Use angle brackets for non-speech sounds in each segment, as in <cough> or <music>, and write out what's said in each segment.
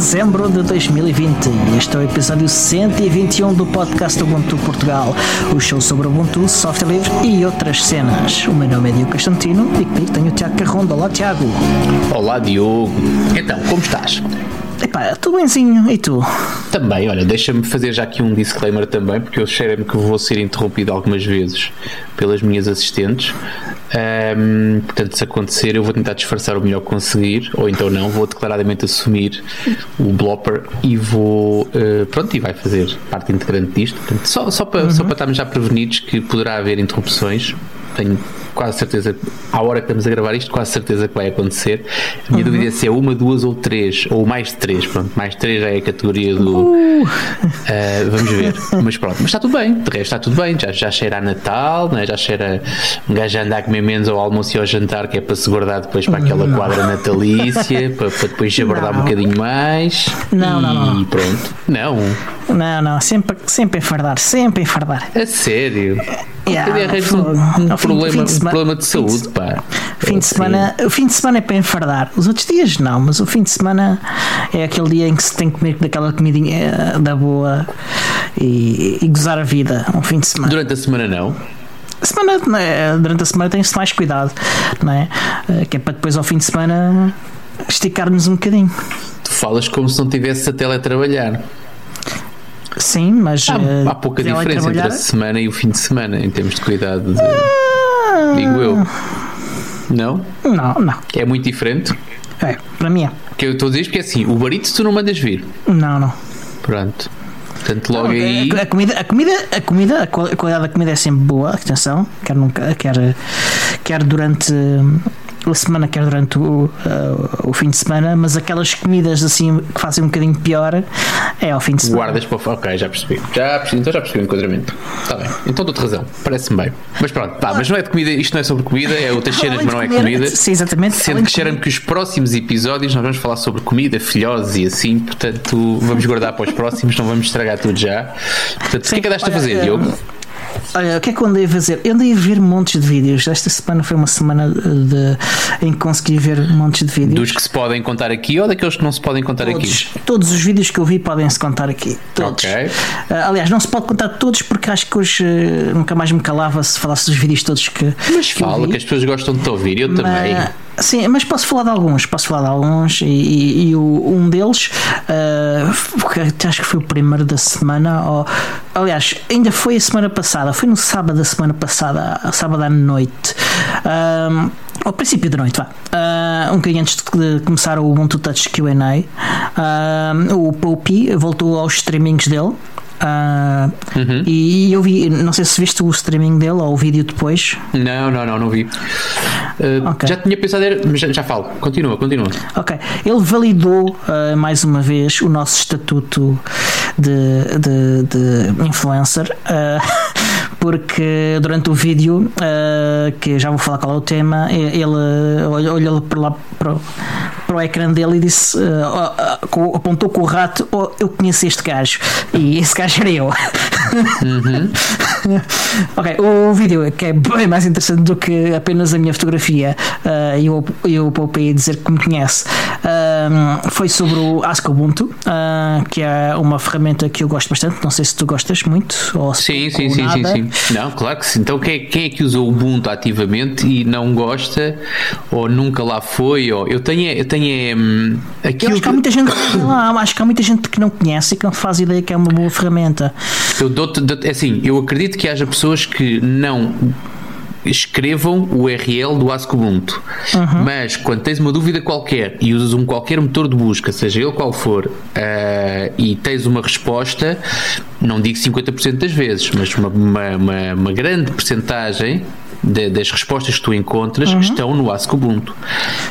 dia 13 de dezembro de 2020 e este é o episódio 121 do podcast Ubuntu Portugal, o show sobre Ubuntu, software livre e outras cenas. O meu nome é Diogo Constantino e comigo tenho o Tiago Carrondo. Olá, Tiago. Olá, Diogo. Então, como estás? Epá, tudo benzinho, e tu? Também, olha, deixa-me fazer já aqui um disclaimer também, porque eu cheiro-me que vou ser interrompido algumas vezes pelas minhas assistentes. Um, portanto, se acontecer, eu vou tentar disfarçar o melhor que conseguir, ou então não, vou declaradamente assumir o blopper e vou. Uh, pronto, e vai fazer parte integrante disto. Portanto, só, só, para, uhum. só para estarmos já prevenidos que poderá haver interrupções tenho quase certeza, à hora que estamos a gravar isto, quase certeza que vai acontecer. A minha uhum. dúvida é se é uma, duas ou três, ou mais de três, pronto, mais de três já é a categoria do. Uh. Uh, vamos ver. <laughs> Mas pronto, mas está tudo bem, de resto está tudo bem, já, já cheira a Natal, né? já cheira um gajo a andar a comer menos ao almoço e ao jantar, que é para se guardar depois para aquela não. quadra natalícia, <laughs> para, para depois abordar um bocadinho mais. Não, e não, não. pronto. Não. Não, não, sempre, sempre a fardar, sempre a fardar. A sério? Yeah, um, um, problema, de um problema de saúde, de, pá. Fim de semana, o fim de semana é para enfardar. Os outros dias não, mas o fim de semana é aquele dia em que se tem que comer daquela comidinha da boa e, e gozar a vida. Um fim de semana. Durante a semana não? Semana, é? durante a semana tem-se mais cuidado, não é? Eh, que é para depois ao fim de semana esticar-nos um bocadinho. Tu falas como se não tivesse a teletrabalhar. Sim, mas. Há, uh, há pouca diferença entre a semana e o fim de semana em termos de cuidado. De... Ah. Digo eu. Não? Não, não. É muito diferente? É, para mim é. Que eu estou a dizer porque é assim, o barito tu não mandas vir. Não, não. Pronto. Portanto, logo não, aí. A, a, comida, a comida, a comida, a qualidade da comida é sempre boa, atenção, quer nunca, quer, quer durante a semana, quer durante o, uh, o fim de semana, mas aquelas comidas assim que fazem um bocadinho pior é ao fim de semana. Guardas para. Ok, já percebi. Já percebi então já percebi o enquadramento. Está bem. Então dou-te razão. Parece-me bem. Mas pronto, pá, mas não é de comida, isto não é sobre comida, é outras cenas, mas não é comida. Sim, exatamente. Sendo que cheira-me que os próximos episódios nós vamos falar sobre comida, filhoses e assim, portanto vamos guardar para os próximos, não vamos estragar tudo já. Portanto, o que é que andaste a fazer, Diogo? Olha, o que é que eu andei a fazer? Eu andei a ver montes de vídeos. Esta semana foi uma semana de, em que consegui ver montes de vídeos. Dos que se podem contar aqui ou daqueles que não se podem contar todos, aqui? Todos os vídeos que eu vi podem-se contar aqui. Todos. Okay. Uh, aliás, não se pode contar todos porque acho que hoje uh, nunca mais me calava se falasse dos vídeos todos que. Mas que fala, que as pessoas gostam de te ouvir, eu Mas, também. Sim, mas posso falar de alguns, posso falar de alguns e, e, e o, um deles uh, acho que foi o primeiro da semana, ou, aliás, ainda foi a semana passada, foi no sábado da semana passada, sábado à noite. Um, ah, ao princípio da noite, vá. Uh, um bocadinho antes de começar o Ubuntu Touch QA, uh, o Poupy voltou aos streamings dele. Uh, uhum. E eu vi, não sei se viste o streaming dele ou o vídeo depois. Não, não, não, não vi. Uh, okay. Já tinha pensado, mas já, já falo. Continua, continua. Ok. Ele validou uh, mais uma vez o nosso estatuto de, de, de influencer. <laughs> porque durante o vídeo, que já vou falar qual é o tema, ele olhou para lá para, para o ecrã dele e disse, apontou com o rato: oh, Eu conheço este gajo, e esse gajo era eu. Uhum. <laughs> ok, o vídeo que é bem mais interessante do que apenas a minha fotografia uh, e eu, eu poupei dizer que me conhece uh, foi sobre o Ask Ubuntu, uh, que é uma ferramenta que eu gosto bastante. Não sei se tu gostas muito ou se sim, sim, sim, sim, sim. Não, claro que sim. Então quem é, quem é que usa o Ubuntu ativamente e não gosta ou nunca lá foi? Ou, eu tenho, eu tenho um, aquilo eu acho que há muita gente lá, acho que há muita gente que não conhece e que não faz ideia que é uma boa ferramenta. Eu dou-te, é assim, eu acredito que haja pessoas que não escrevam o URL do Ask Ubuntu. Uhum. Mas quando tens uma dúvida qualquer e usas um qualquer motor de busca, seja ele qual for, uh, e tens uma resposta, não digo 50% das vezes, mas uma, uma, uma, uma grande porcentagem de, das respostas que tu encontras uhum. estão no Ask Ubuntu.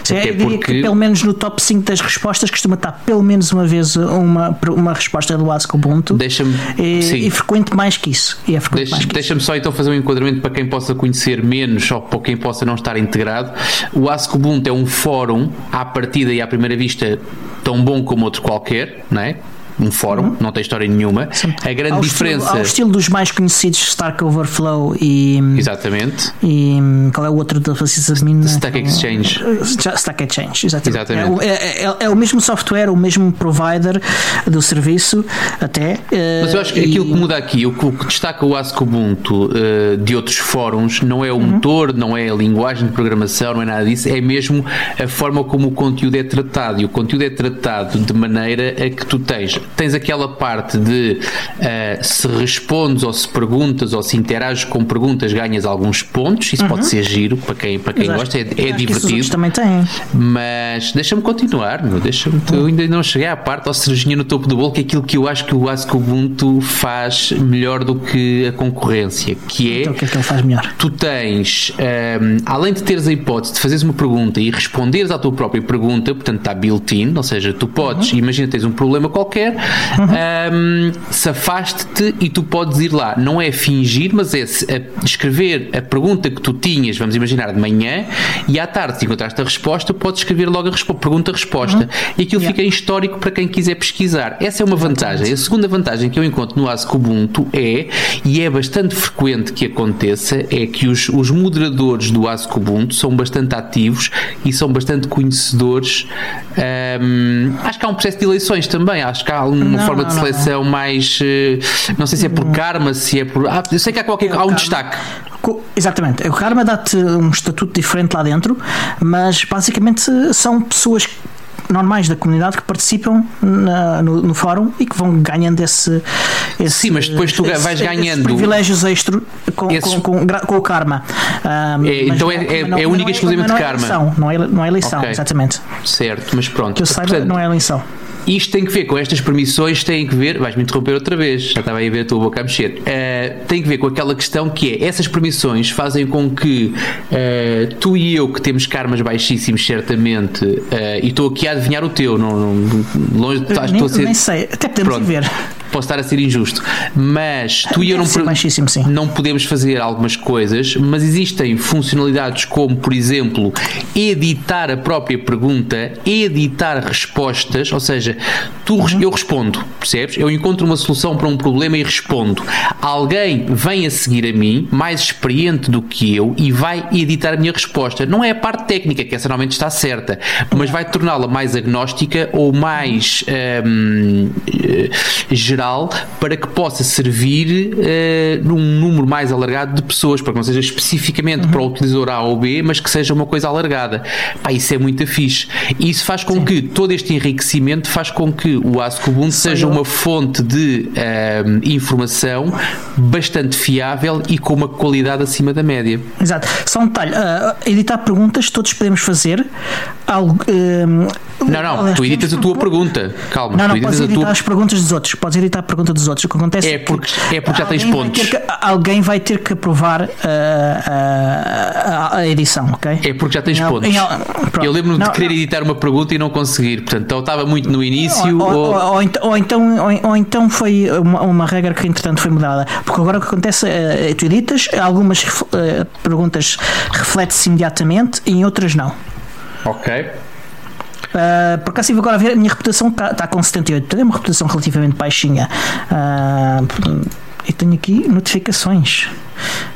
Sim, Até porque... pelo menos no top 5 das respostas costuma estar pelo menos uma vez uma, uma resposta do Ask Ubuntu. Deixa-me. E, e, frequente mais que isso. E é Deixa, Deixa-me só então fazer um enquadramento para quem possa conhecer menos ou para quem possa não estar integrado. O Ask Ubuntu é um fórum à partida e à primeira vista tão bom como outro qualquer, não é? Um fórum, uhum. não tem história nenhuma. Sim. A grande ao diferença. Estilo, ao estilo dos mais conhecidos, Stack Overflow e. Exatamente. E hum, qual é o outro da sysadmin? Stack Exchange. Stack Exchange, exatamente. exatamente. É, é, é, é, o mesmo software, o mesmo provider do serviço, até. Mas eu acho que e... aquilo que muda aqui, o que destaca o ASCII Ubuntu uh, de outros fóruns, não é o uhum. motor, não é a linguagem de programação, não é nada disso, é mesmo a forma como o conteúdo é tratado. E o conteúdo é tratado de maneira a que tu tens, tens aquela parte de uh, se respondes ou se perguntas ou se interages com perguntas, ganhas alguns pontos. Isso uhum. pode ser giro para quem, para quem gosta, é, é divertido. também têm. Mas deixa-me continuar, deixa-me. Eu ainda não cheguei à parte ao cerejinha no topo do bolo, que é aquilo que eu acho que o ASCII Ubuntu faz melhor do que a concorrência, que é. Então, o que é que ele faz melhor? Tu tens, um, ehm, além de teres a hipótese de fazeres uma pergunta e responderes à tua própria pergunta, portanto está built-in, ou seja, tu podes, uhum. imagina tens um problema qualquer, uhum. um, ehm, safaste-te e tu podes ir lá. Não é fingir, mas é escrever a pergunta que tu tinhas, vamos imaginar, de manhã, e à tarde, se encontraste a resposta, podes escrever logo a pergunta-resposta. Uhum. E aquilo yeah. fica em histórico para quem quiser pesquisar. Essa é uma vantagem. A segunda vantagem que eu encontro no ASCII Ubuntu é, e é bastante frequente que aconteça, é que os, os moderadores do ASCII Ubuntu são bastante ativos e são bastante conhecedores. Um, acho que há um processo de eleições também. Acho que há uma não, forma de seleção não. mais. Eh, não sei se é por karma, se é por. Ah, eu sei que há, qualquer, há um destaque. Exatamente. O Karma dá-te um estatuto diferente lá dentro, mas basicamente são pessoas normais da comunidade que participam na, no, no, fórum e que vão ganhando esse, esse Sim, mas depois tu esse, vais ganhando privilégios extra com, esses... com, com, com, o karma. Um, é, então é, é, é única e exclusivamente não é karma. Eleição, não, é, não é eleição, okay. exatamente. Certo, mas pronto. Que eu saiba, Portanto, não é eleição. Isto tem que ver com estas permissões, tem que ver, vais-me interromper outra vez, já estava aí a ver a tua boca a mexer. Uh, tem que ver com aquela questão que é essas permissões fazem com que uh, tu e eu, que temos karmas baixíssimos, certamente, uh, e estou aqui a adivinhar o teu, não, não longe de estar a ser. Nem sei, até podemos Pronto. ver posso estar a ser injusto, mas tu e eu não, não podemos fazer algumas coisas, mas existem funcionalidades como, por exemplo, editar a própria pergunta, editar respostas, ou seja, tu, uhum. eu respondo, percebes? Eu encontro uma solução para um problema e respondo. Alguém vem a seguir a mim, mais experiente do que eu, e vai editar a minha resposta. Não é a parte técnica, que essa normalmente está certa, mas vai torná-la mais agnóstica ou mais geral geral para que possa servir uh, num número mais alargado de pessoas, para que não seja especificamente uhum. para o utilizador A ou B, mas que seja uma coisa alargada. Pá, isso é muito fixe. E isso faz com Sim. que todo este enriquecimento faz com que o ASCII Ubuntu seja uma fonte de uh, informação bastante fiável e com uma qualidade acima da média. Exato. Só um detalhe: uh, editar perguntas todos podemos fazer. Algo, não, não, tu editas a tua pergunta. Calma, não, não, tu editas podes editar tua... as perguntas dos outros. Podes editar a pergunta dos outros. O que acontece é, porque, é porque já tens pontos. que, alguém vai ter que aprovar uh, uh, a edição, ok? É porque já tens em, pontos. Em, eu lembro-me de querer editar uma pergunta e não conseguir. Portanto, ou estava muito no início. Ou, ou, ou, ou então, então, ou, então foi uma, uma, regra que entretanto foi mudada. Porque agora o que acontece é tu editas, algumas perguntas reflete-se imediatamente e em outras não. Ok. Uh, por acaso estive agora a ver, a minha reputação está tá com 78, é uma reputação relativamente baixinha. Uh, e tenho aqui notificações.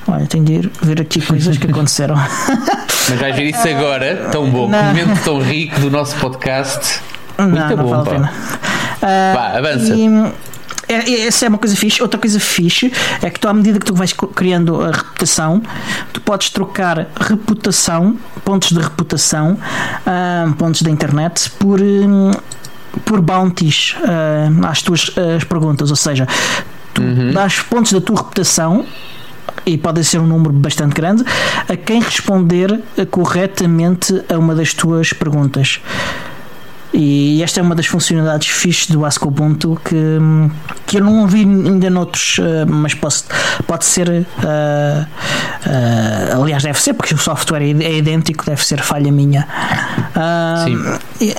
Olha, tenho de ir ver aqui coisas que <laughs> aconteceram. Mas vais ver isso agora, tão bom, não. momento tão rico do nosso podcast. Muito não, não bom, vale a pena. Uh, Vá, avança. E, é, é, essa é uma coisa fixe. Outra coisa fixe é que tu, à medida que tu vais criando a reputação, tu podes trocar reputação, pontos de reputação, uh, pontos da internet, por. Um, por bounties uh, às tuas uh, perguntas, ou seja, tu uhum. dás pontos da tua reputação e pode ser um número bastante grande a quem responder corretamente a uma das tuas perguntas. E esta é uma das funcionalidades fixes do ASCII Ubuntu que, que eu não vi ainda noutros, eh, mas posso, pode ser. Uh, uh, aliás, deve ser, porque o software é, é idêntico, deve ser falha minha. Uh, Sim.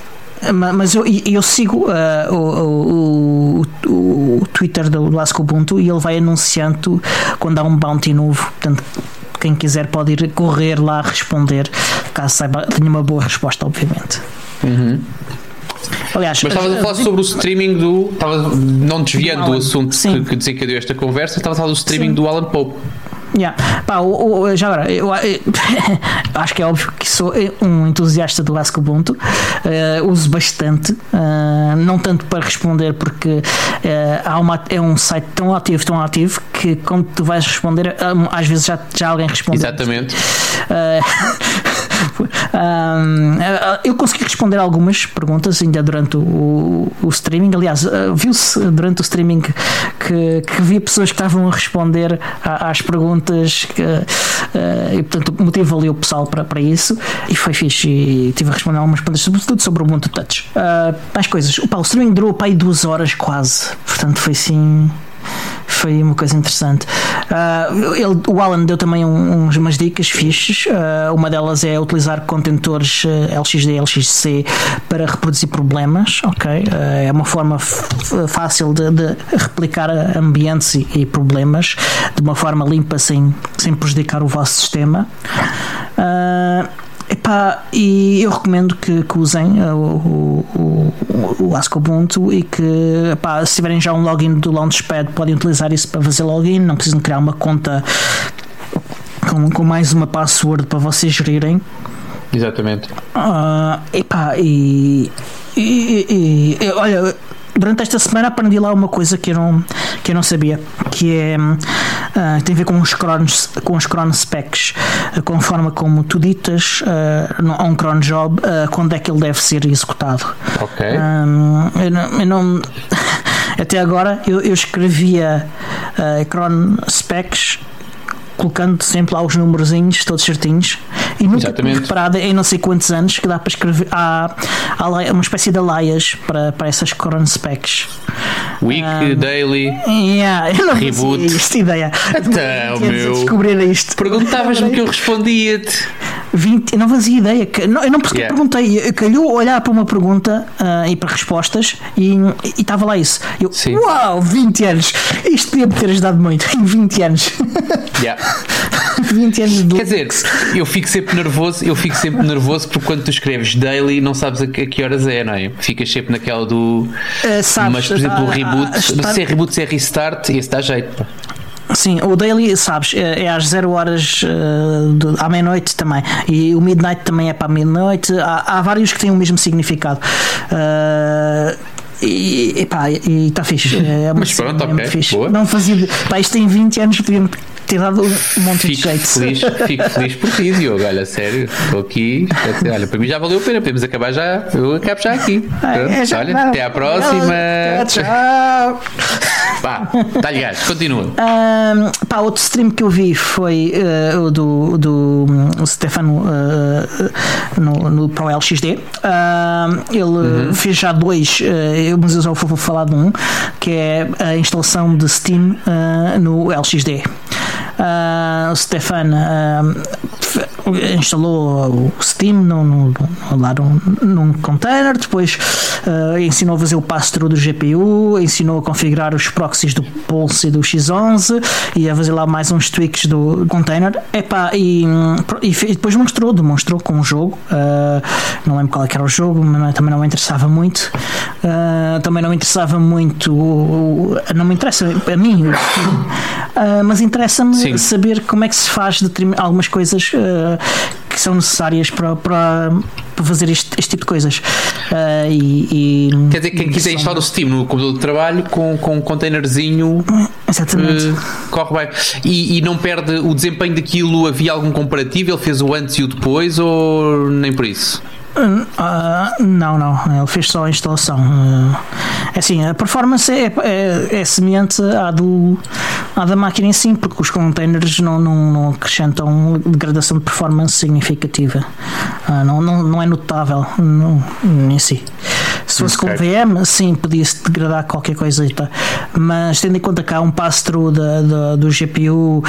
Mas eu, eu sigo o, o, o, Twitter do, do ASCII Ubuntu e ele vai anunciando quando há um bounty novo. Portanto, quem quiser pode ir correr lá responder, caso saiba, tenha uma boa resposta, obviamente. Uhum. Aliás, Mas estavas a falar sobre o streaming do. Tava, não desviando do, assunto Sim. que, que desencadeou esta conversa, estavas a falar do streaming Sim. do Alan Pope. Yeah. Pá, o- o- já agora, eu, eu- <laughs> acho que é óbvio que sou um entusiasta do Ask Ubuntu, Eh, uso bastante, eh, não tanto para responder, porque eh, há uma, é um site tão ativo, tão ativo, que quando tu vais responder, eh, às vezes já, já alguém responde. Exatamente. <laughs> Um, eu consegui responder algumas perguntas ainda durante o, o streaming. Aliás, eh, viu-se durante o streaming que, que havia pessoas que estavam a responder às perguntas que, eh, e, portanto, motivo ali o pessoal para, para isso. E foi fixe. E tive a responder algumas perguntas, sobretudo sobre o Ubuntu Touch. Ah, mais coisas. Opa, o streaming durou para aí duas horas quase. Portanto, foi assim foi uma coisa interessante. Ah, ele, o Alan deu também um- uns, umas dicas fixes. Ah, uma delas é utilizar contentores ah, LXD LXC para reproduzir problemas. Ok, é uma forma fácil de, de replicar ambientes e, e problemas de uma forma limpa sem, sem prejudicar o vosso sistema. Ah, Epá, e eu recomendo que, que usem uh, o, o, o, o Ask Ubuntu e que epá, se tiverem já um login do Launchpad podem utilizar isso para fazer login, não precisam criar uma conta com, com mais uma password para vocês gerirem. Exatamente. Ah, epá, e, e, e- e- olha, durante esta semana aprendi lá uma coisa que eu não, que eu não sabia, que é ah, tem a ver com os cronos, com os chron specs, ah, com a forma como tu ditas ah, no- a um cron job ah, quando é que ele deve ser executado. Ok. Hum, eu não, eu não- <laughs> até agora eu, eu escrevia uh, cron specs colocando sempre lá os numerozinhos todos certinhos e nunca Exatamente. reparado em não sei quantos anos que dá para escrever há, há uma espécie de alaias para, para essas cron specs Week, Ah, daily. yeah, eu não Reboot. isto ideia Então, Tinha de meu. descobrir isto Perguntavas-me que eu respondia-te. 20, eu não fazia ideia. Que, não, eu não Yeah. perguntei, calhou olhar para uma pergunta ah, e para respostas e e estava lá isso. Eu, Sim. uau, 20 anos! Isto podia me ter ajudado muito em 20 anos. Yeah. <laughs> 20 anos de Quer dizer, eu fico sempre nervoso, eu fico sempre nervoso porque quando tu escreves daily não sabes a que, horas é, não é? Ficas sempre naquela do. Ah, sabes, mas, por exemplo, o ah, reboot, ah, estar- se é reboot, se é restart, esse dá jeito. pá. Sim, o daily, sabes, é, é às 0 horas ah, do- à meia-noite também. E o midnight também é para a meia-noite. Há, há vários que têm o mesmo significado. Ah, e epá, e está fixe. É Mas pronto, mesmo ok, fixe. boa. Não fazia. Pá, isto tem 20 anos, podia ter dado um monte de Fico jeito. feliz, fico feliz por ti, Diogo. Olha, sério, estou aqui. Olha, para mim já valeu a pena, podemos acabar já. Eu acabo já aqui. É, já- Olha, não. até à próxima. Tchau. Vá, dá-lhe gás, continua. Ahm, pá, outro stream que eu vi foi eh, o do, do hum, o Stefano eh, no, no Pro LXD. Ahm, ele fez já dois, eh, eu- mas eu só vou falar de um, que é a instalação de Steam no LXD. O Stefan f- instalou o Steam no, no- lá num, num container, depois ah, ensinou a fazer o pass-through do GPU, ensinou a configurar os proxies do Pulse e do X11 e a fazer lá mais uns tweaks do container. Epá, e, e e depois mostrou, demonstrou com um jogo, não lembro qual é era o jogo, mas não- também não me interessava muito. Também não me interessava muito, não me interessa a mim, mas interessa-me Sim. saber como é que se faz algumas coisas ah, que são necessárias para, para, para fazer este, este tipo de coisas. Ah, e, e- Quer dizer, quem quiser são- instalar o Steam no computador de trabalho com, com um containerzinho Exatamente. eh, corre bem. E, e não perde o desempenho daquilo? Havia algum comparativo? Ele fez o antes e o depois ou nem por isso? Ah, não, não, ele fez só a instalação. É assim, a performance é, é, é semelhante à, do, à da máquina em si, porque os containers não, não, não acrescentam degradação de performance significativa. Ah, não, não, não é notável não, em si. Se fosse com. VM, sim, podia-se degradar qualquer coisita, mas tendo em conta que há um pass-through do GPU,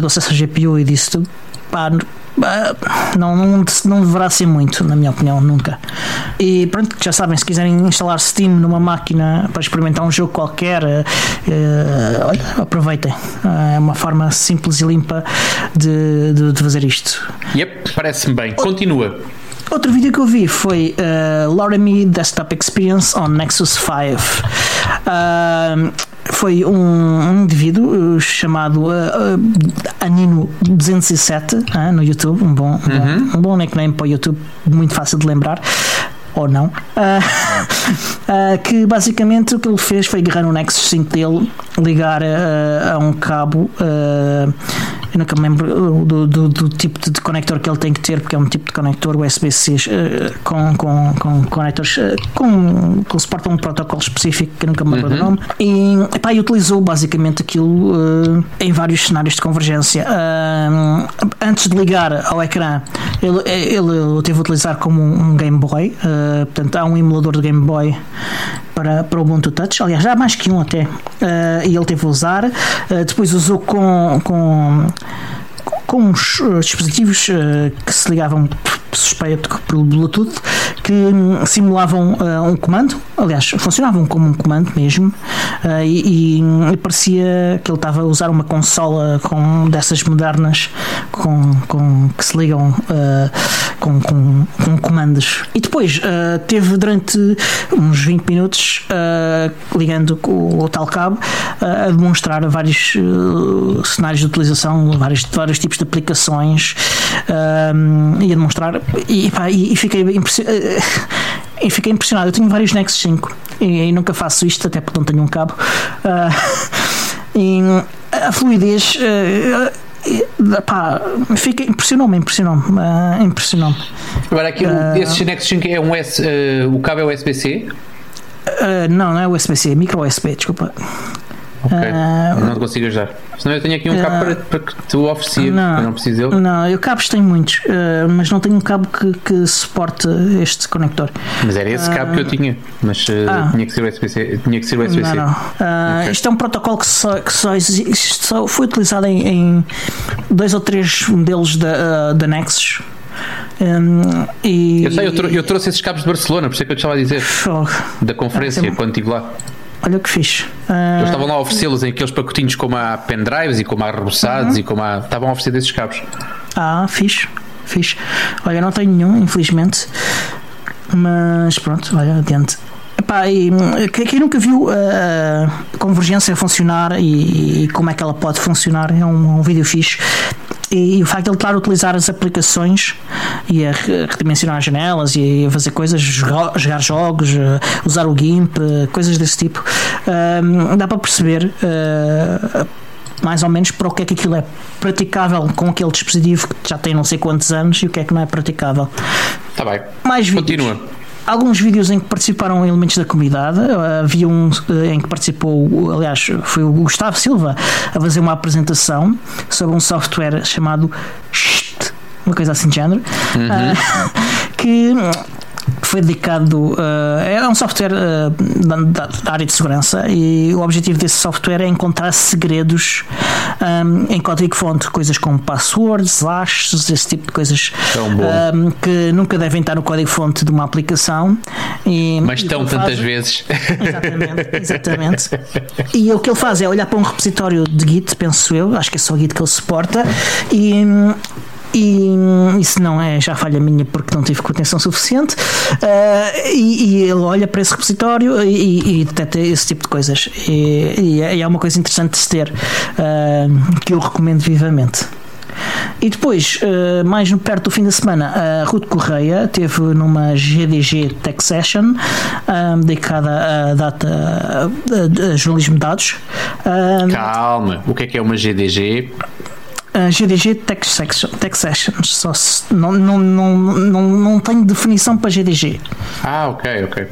do acesso ao GPU e disso tudo, pá, não, não, não deverá ser muito, na minha opinião, nunca. E pronto, já sabem, se quiserem instalar Steam numa máquina para experimentar um jogo qualquer, eh, eh, olha, aproveitem. Ah, é uma forma simples e limpa de, de, de fazer isto. Yep, parece-me bem. Continua. Outro vídeo que eu vi foi uh, Loremi Desktop Experience on Nexus 5. Uh, foi um, um indivíduo uh, chamado uh, uh, Anino207 no YouTube, um bom, um, uhum. um bom nickname para o YouTube, muito fácil de lembrar ou não, uh, uh, <laughs> que basicamente o que ele fez foi agarrar o Nexus 5 dele, ligar uh, a um cabo eu nunca me lembro do, do, do, tipo de conector que ele tem que ter, porque é um tipo de conector USB-C uh, com, com, com conectores uh, com, que suportam um protocolo específico que eu nunca me lembro uhum. do nome. E, epá, e utilizou basicamente aquilo uh, em vários cenários de convergência. antes de ligar ao ecrã, ele, ele teve a utilizar como um, um Game Boy, portanto, há um emulador de Game Boy para, para o Ubuntu Touch, aliás, já há mais que um até, uh, e ele teve a usar. Uh, depois usou com, com, com uns uh, dispositivos que se ligavam suspeito pelo Bluetooth que hum, simulavam uh, um comando, aliás, funcionavam como um comando mesmo, e, e, parecia que ele estava a usar uma consola com dessas modernas com, com que se ligam uh, com, com, com, comandos. E depois teve durante uns 20 minutos ligando o, o, tal cabo a demonstrar vários cenários de utilização, vários, vários tipos de aplicações e a demonstrar e, pá, e, e fiquei impressionado. <laughs> E fiquei impressionado. Eu tenho vários Nexus 5 e, e, nunca faço isto, até porque não tenho um cabo. Uh, <laughs> e a fluidez. Pá, fica, impressionou-me, impressionou-me, uh, impressionou-me. Agora aqui, uh, esse Nexus 5 é um S, uh, o cabo é USB-C? Uh, não, não é USB-C, é micro USB, desculpa. Ok, uh, não te consigo ajudar. Senão eu tenho aqui um uh, cabo para, para que tu oferecia, não, eu não preciso dele. Não, eu cabos tenho muitos, uh, mas não tenho um cabo que, que suporte este conector. Mas era esse cabo que eu tinha, mas ah, tinha que ser USB-C. Tinha que ser USB-C. Não, não. Okay. Isto é um protocolo que só, que só, existe, só foi utilizado em, em, dois ou três modelos da, da Nexus. Um, e, eu sei, eu, trou eu, trouxe esses cabos de Barcelona, por isso é que eu te estava a dizer. Oh, da conferência, quando estive lá. Olha o que fiz. Uh... Eles estavam lá a oferecê-los em aqueles pacotinhos como há pendrives e como há rebussados uhum. e como há. Estavam a oferecer desses cabos. Ah, fiz. Fiz. Olha, não tenho nenhum, infelizmente. Mas pronto, olha, adiante. Epá, e, quem nunca viu a convergência funcionar e, e, como é que ela pode funcionar é um, um vídeo fixe e, e, o facto de ele estar a utilizar as aplicações e a redimensionar as janelas e a fazer coisas, jogar, jogar jogos, uh, usar o GIMP, uh, coisas desse tipo, uh, dá para perceber uh, mais ou menos para o que é que aquilo é praticável com aquele dispositivo que já tem não sei quantos anos e o que é que não é praticável. Está bem. Mais vídeos. Continua alguns vídeos em que participaram elementos da comunidade. Havia um eh, em que participou, aliás, foi o Gustavo Silva a fazer uma apresentação sobre um software chamado Shht, uma coisa assim de género, uhum. uh, <laughs> que foi dedicado. Uh, é um software uh, da, da, área de segurança e o objetivo desse software é encontrar segredos um, em código-fonte, coisas como passwords, hashes, esse tipo de coisas um, que nunca devem estar no código-fonte de uma aplicação. E, Mas estão tantas faz, vezes. Exatamente, <laughs> exatamente. E o que ele faz é olhar para um repositório de Git, penso eu, acho que é só Git que ele suporta, e e isso não é já falha minha porque não tive contenção suficiente uh, e, e, ele olha para esse repositório e, e detecta esse tipo de coisas e, é, e, é uma coisa interessante de se ter uh, que eu recomendo vivamente e depois, uh, mais perto do fim da semana, a Ruth Correia teve numa GDG Tech Session dedicada à data a, a jornalismo de dados. Calma, o que é que é uma GDG? GDG Tech, Section, Tech Sessions. Só se, não, não, não, não, não tenho definição para GDG. Ah, ok, ok.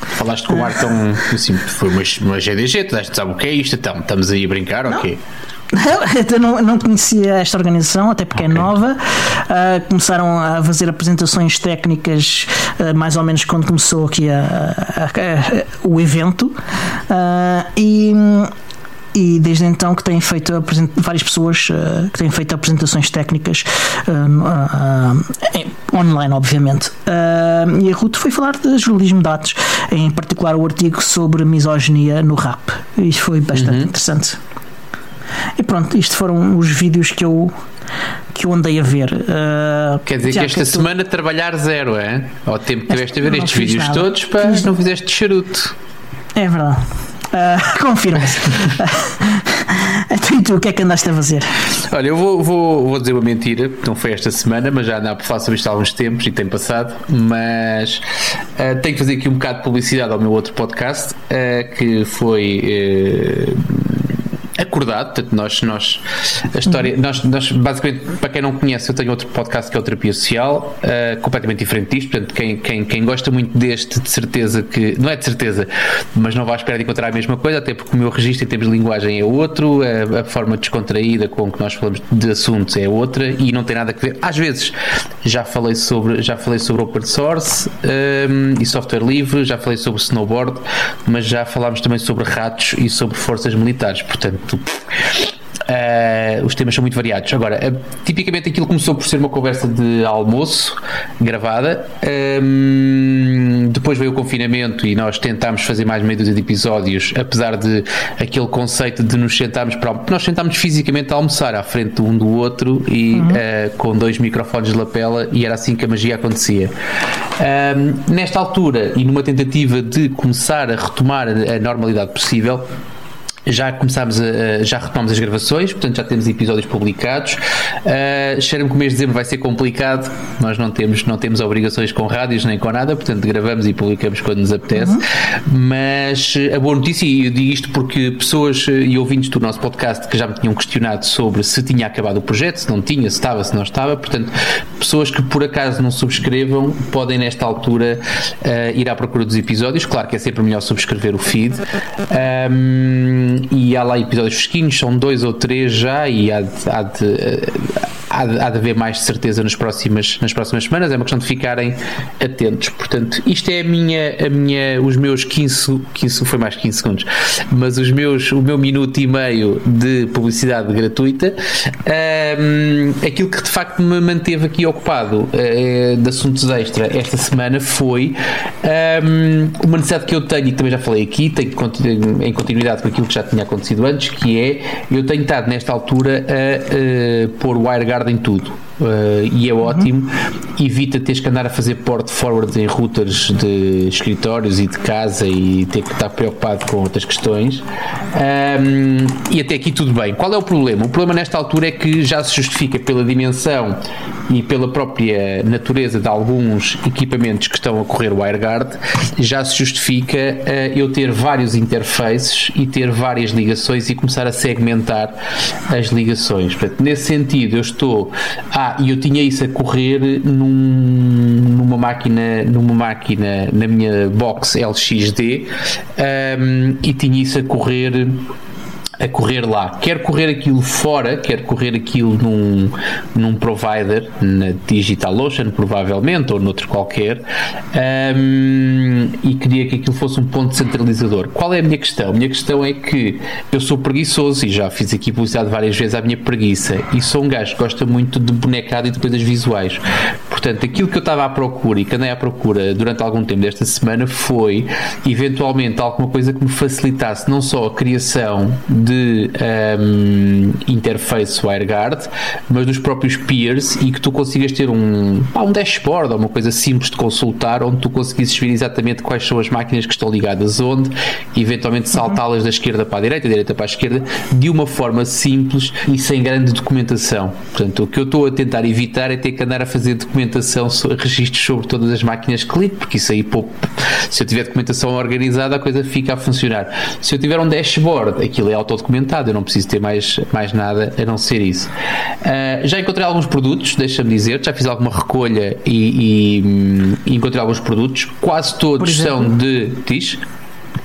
Falaste com o ar tão <laughs> assim, foi uma, uma GDG, tu deste, sabe o que é isto? Então, estamos aí a brincar, não. ok? <laughs> Eu não, não conhecia esta organização, até porque é okay. é nova. Uh, começaram a fazer apresentações técnicas uh, mais ou menos quando começou aqui a, a, a, o evento. Uh, e e desde então que têm feito várias pessoas uh, que têm feito apresentações técnicas uh, uh, online, obviamente. e a Ruth foi falar de jornalismo de dados, em particular o artigo sobre misoginia no rap. Isto foi bastante uhum. interessante. E pronto, isto foram os vídeos que eu que eu andei a ver. Uh, Quer dizer que esta que semana tu... trabalhar zero, é? Ao tempo que tiveste a ver estes vídeos nada. todos, pá, não fizeste charuto. É verdade. Uh, <laughs> Confirma-se. Então, e tu, o que é que andaste a fazer? Olha, eu vou, vou, vou dizer uma mentira, não foi esta semana, mas já andava por falar sobre isto há alguns tempos e tem passado. Mas uh, tenho que fazer aqui um bocado de publicidade ao meu outro podcast, uh, que foi. Acordado, portanto, nós, nós, a história, uhum. nós, nós, basicamente, para quem não conhece, eu tenho outro podcast que é o Terapia Social, uh, completamente diferente disto, portanto, quem, quem, quem gosta muito deste, de certeza que, não é de certeza, mas não vai esperar de encontrar a mesma coisa, até porque o meu registro em termos de linguagem é outro, a, a forma descontraída com que nós falamos de assuntos é outra e não tem nada a ver. Às vezes, já falei sobre, já falei sobre open source um, ehm, e software livre, já falei sobre snowboard, mas já falámos também sobre ratos e sobre forças militares, portanto, Uh, os temas são muito variados. Agora, uh, tipicamente aquilo começou por ser uma conversa de almoço gravada. Um, depois veio o confinamento e nós tentámos fazer mais meia dúzia de episódios, apesar de aquele conceito de nos sentarmos para. Nós sentámos fisicamente a almoçar à frente um do outro e uhum. uh, com dois microfones de lapela, e era assim que a magia acontecia. Um, nesta altura, e numa tentativa de começar a retomar a normalidade possível, já começámos a, já retomamos as gravações, portanto já temos episódios publicados. Uh, Cheira-me que o mês de dezembro vai ser complicado. Nós não temos, não temos obrigações com rádios nem com nada, portanto gravamos e publicamos quando nos apetece. Uhum. Mas a boa notícia, e eu digo isto porque pessoas e ouvintes do nosso podcast que já me tinham questionado sobre se tinha acabado o projeto, se não tinha, se estava, se não estava, portanto, pessoas que por acaso não subscrevam podem nesta altura uh, ir à procura dos episódios. Claro que é sempre melhor subscrever o feed. Um, e há lá episódios fresquinhos, são dois ou três já, e há há de, há de, há de haver mais certeza nas próximas, nas próximas semanas, é uma questão de ficarem atentos. Portanto, isto é a minha, a minha os meus 15, 15 foi mais 15 segundos, mas os meus, o meu minuto e meio de publicidade gratuita. Um, aquilo que de facto me manteve aqui ocupado uh, de assuntos extra esta semana foi um, uma necessidade que eu tenho e também já falei aqui, tenho em continuidade com aquilo que já tinha acontecido antes, que é eu tenho estado nesta altura a, a pôr WireGuard em tudo uh, e é ótimo. Evita teres que andar a fazer port forwards em routers de escritórios e de casa e ter que estar preocupado com outras questões. Um, e até aqui tudo bem. Qual é o problema? O problema nesta altura é que já se justifica pela dimensão e pela própria natureza de alguns equipamentos que estão a correr WireGuard, já se justifica uh, eu ter vários interfaces e ter várias ligações e começar a segmentar as ligações. Portanto, nesse sentido, eu estou a e eu tinha isso a correr num, numa máquina, numa máquina na minha box LXD um, e tinha isso a correr a correr lá. Quer correr aquilo fora, quer correr aquilo num, num provider, na DigitalOcean provavelmente, ou noutro qualquer, um, e queria que aquilo fosse um ponto centralizador. Qual é a minha questão? A minha questão é que eu sou preguiçoso e já fiz aqui publicidade várias vezes à minha preguiça e sou um gajo que gosta muito de bonecado e de coisas visuais. Portanto, aquilo que eu estava à procura e que andei à procura durante algum tempo desta semana foi eventualmente alguma coisa que me facilitasse não só a criação de um, interface WireGuard, mas dos próprios peers e que tu consigas ter um, pá, um dashboard ou uma coisa simples de consultar onde tu conseguisses ver exatamente quais são as máquinas que estão ligadas onde, eventualmente uhum. saltá-las da esquerda para a direita, da direita para a esquerda, de uma forma simples e sem grande documentação. Portanto, o que eu estou a tentar evitar é ter que andar a fazer documentação, registros sobre todas as máquinas que ligo, porque isso aí, pô, se eu tiver documentação organizada, a coisa fica a funcionar. Se eu tiver um dashboard, aquilo é auto documentado, eu não preciso ter mais, mais nada a não ser isso. Uh, já encontrei alguns produtos, deixa-me dizer, já fiz alguma recolha e, e, hum, encontrei alguns produtos, quase todos são de. Diz?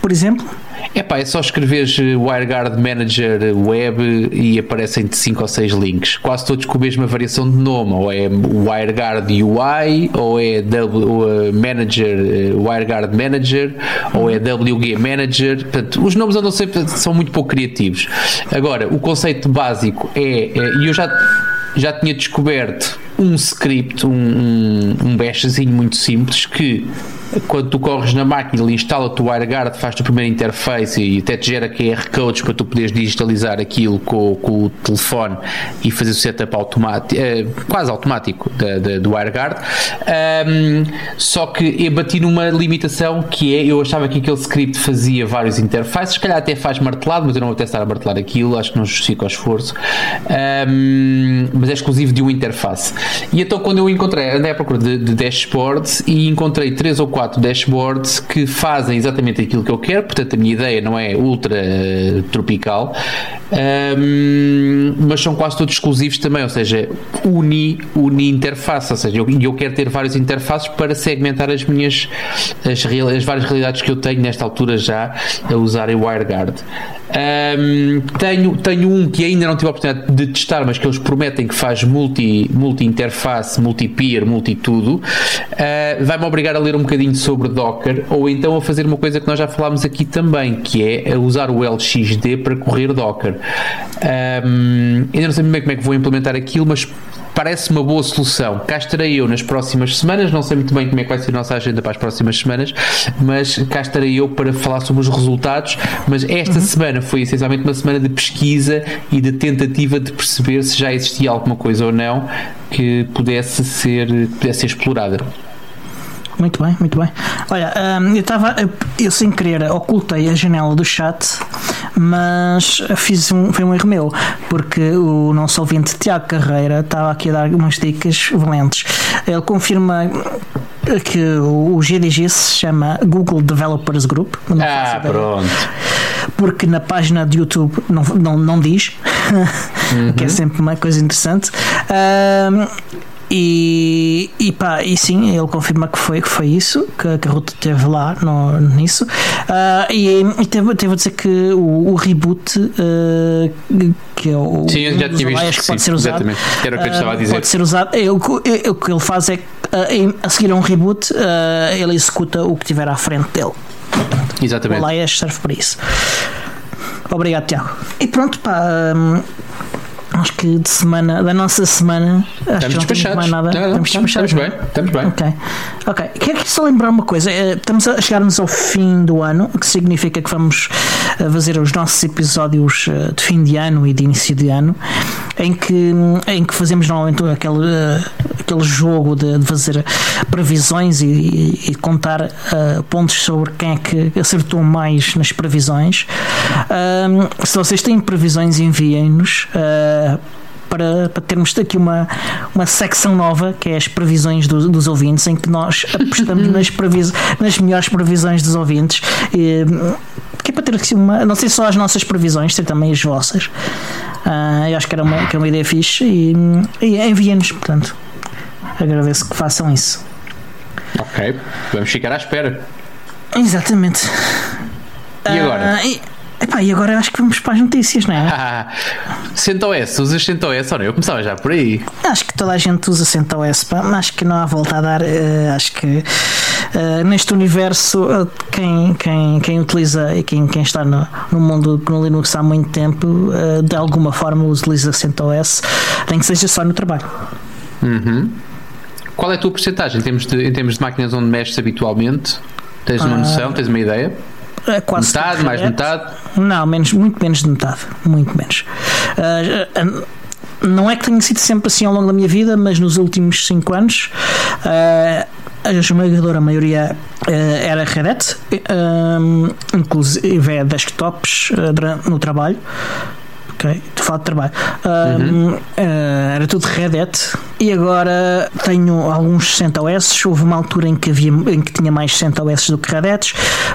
Por exemplo? É pá, é só escreveres eh, WireGuard Manager Web e aparecem-te 5 ou 6 links, quase todos com a mesma variação de nome, ou é WireGuard UI, ou é w, uh, Manager, WireGuard Manager, ou é WG Manager. Portanto, os nomes andam sempre, são muito pouco criativos. Agora, o conceito básico é, é e eu já, já tinha descoberto um script, um, um, um muito simples que quando tu corres na máquina, ele instala-te o WireGuard, faz-te a primeira interface e até te gera QR codes para tu poderes digitalizar aquilo com, com o telefone e fazer o setup automático, eh, quase automático do WireGuard. Um, só que eu bati numa limitação que é, eu achava que aquele script fazia vários interfaces, se calhar até faz martelado, mas eu não vou testar a martelar aquilo, acho que não justifica o esforço. Um, mas é exclusivo de uma interface. E então quando eu encontrei, andei à procura de, de dashboards e encontrei três ou quatro dashboards que fazem exatamente aquilo que eu quero, portanto a minha ideia não é ultra uh, tropical, um, mas são quase todos exclusivos também, ou seja, uni, uni interface, ou seja, eu, eu quero ter várias interfaces para segmentar as minhas as, as várias realidades que eu tenho nesta altura já a usar o WireGuard. Um, tenho, tenho um que ainda não tive a oportunidade de testar, mas que eles prometem que faz multi, multi interface, multi peer, multi tudo. Uh, Vai-me obrigar a ler um bocadinho sobre Docker ou então a fazer uma coisa que nós já falámos aqui também, que é usar o LXD para correr Docker. Um, ainda não sei bem como é que vou implementar aquilo, mas parece uma boa solução. Cá estarei eu nas próximas semanas, não sei muito bem como é que vai ser a nossa agenda para as próximas semanas, mas cá estarei eu para falar sobre os resultados. Mas esta uhum. semana foi essencialmente uma semana de pesquisa e de tentativa de perceber se já existia alguma coisa ou não que pudesse ser, pudesse ser explorada. Muito bem, muito bem. Olha, hum, eu estava, eu sem querer ocultei a janela do chat, mas fiz um, foi um erro meu, porque o nosso ouvinte Tiago Carreira estava aqui a dar umas dicas valentes. Ele confirma que o GDG se chama Google Developers Group. ah, pronto. Porque na página de YouTube não, não, não diz, uhum. <laughs> que é sempre uma coisa interessante. Uh, e, e pá, e sim, ele confirma que foi, que foi isso, que, que a Ruta esteve lá no, nisso. Uh, e e teve, teve a dizer que o, o reboot, uh, que é o. Sim, eu já tinha visto. Que pode sim, ser usado, exatamente. Era o que eu estava a dizer. Pode ser usado. É, o, é, o que ele faz é que a seguir a um reboot, ele executa o que tiver à frente dele. Exatamente. O Laias serve para isso. Obrigado, Tiago. E pronto, pá. Um, acho que de semana, da nossa semana, acho estamos que não temos mais nada. Não, não, estamos, estamos, bem, estamos bem. Ok. Ok. Quero só lembrar uma coisa. Eh, estamos a chegar-nos ao fim do ano, o que significa que vamos eh, fazer os nossos episódios eh, de fim de ano e de início de ano, em que, em que fazemos normalmente aquele, aquele jogo de, de fazer previsões e, e contar uh, pontos sobre quem é que acertou mais nas previsões. Uh, se vocês têm previsões, enviem-nos. Uh, para, para termos aqui uma, uma secção nova que é as previsões do, dos ouvintes, em que nós apostamos <laughs> nas, previs, nas melhores previsões dos ouvintes. E, que é para ter assim uma. Não sei só as nossas previsões, ter também as vossas. Uh, eu acho que era uma, que é uma ideia fixe e, e enviem-nos, portanto. Agradeço que façam isso. Ok, vamos ficar à espera. Exatamente. E agora? Uh, e, Epá, e agora acho que vamos para as notícias, não é? <laughs> Ah, CentOS, usas CentOS ou não? Eu começava já por aí. Acho que toda a gente usa CentOS, pá. acho que não há volta a dar. Uh, acho que uh, neste universo, uh, quem, quem, quem utiliza e quem, quem está no, no mundo no Linux há muito tempo, de alguma forma utiliza CentOS, nem que seja só no trabalho. Uhum. Qual é a tua porcentagem em termos de, em termos de máquinas onde mexes habitualmente? Tens uma noção? Tens uma ideia? É quase metade, mais metade? Não, menos, muito menos de metade. Muito menos. Uh, uh, não é que tenha sido sempre assim ao longo da minha vida, mas nos últimos 5 anos uh, a esmagadora maioria era Red Hat, inclusive é desktops no trabalho falar de trabalho. Uhum. Uh, era tudo Red Hat e agora tenho alguns CentOS. Houve uma altura em que, havia, em que tinha mais CentOS do que Red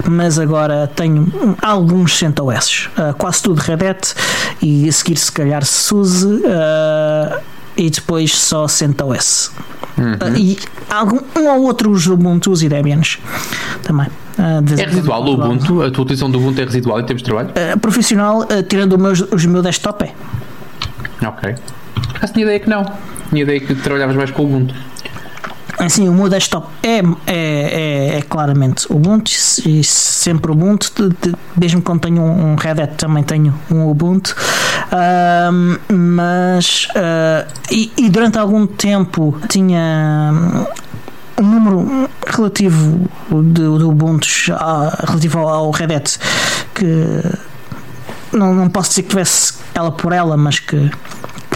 mas agora tenho alguns CentOS. Uh, quase tudo Red Hat e a seguir, se calhar, SUSE uh, e depois só CentOS. Uhum. Uh, e algum, um ou outro Ubuntu e Debians também. Uh, é residual o Ubuntu? A tua utilização do Ubuntu é residual em termos de trabalho? Uh, profissional, tirando meus, os meu desktop é. Ok. Mas tinha ideia que não. Tinha ideia que trabalhavas mais com o Ubuntu. Assim, o meu desktop é, é, é, é claramente Ubuntu e sempre Ubuntu, mesmo quando tenho um Red Hat também tenho um Ubuntu. Uh, mas uh, e, e, durante algum tempo tinha um número relativo de, de Ubuntu relativo ao, ao Red Hat que não, não posso dizer que tivesse ela por ela, mas que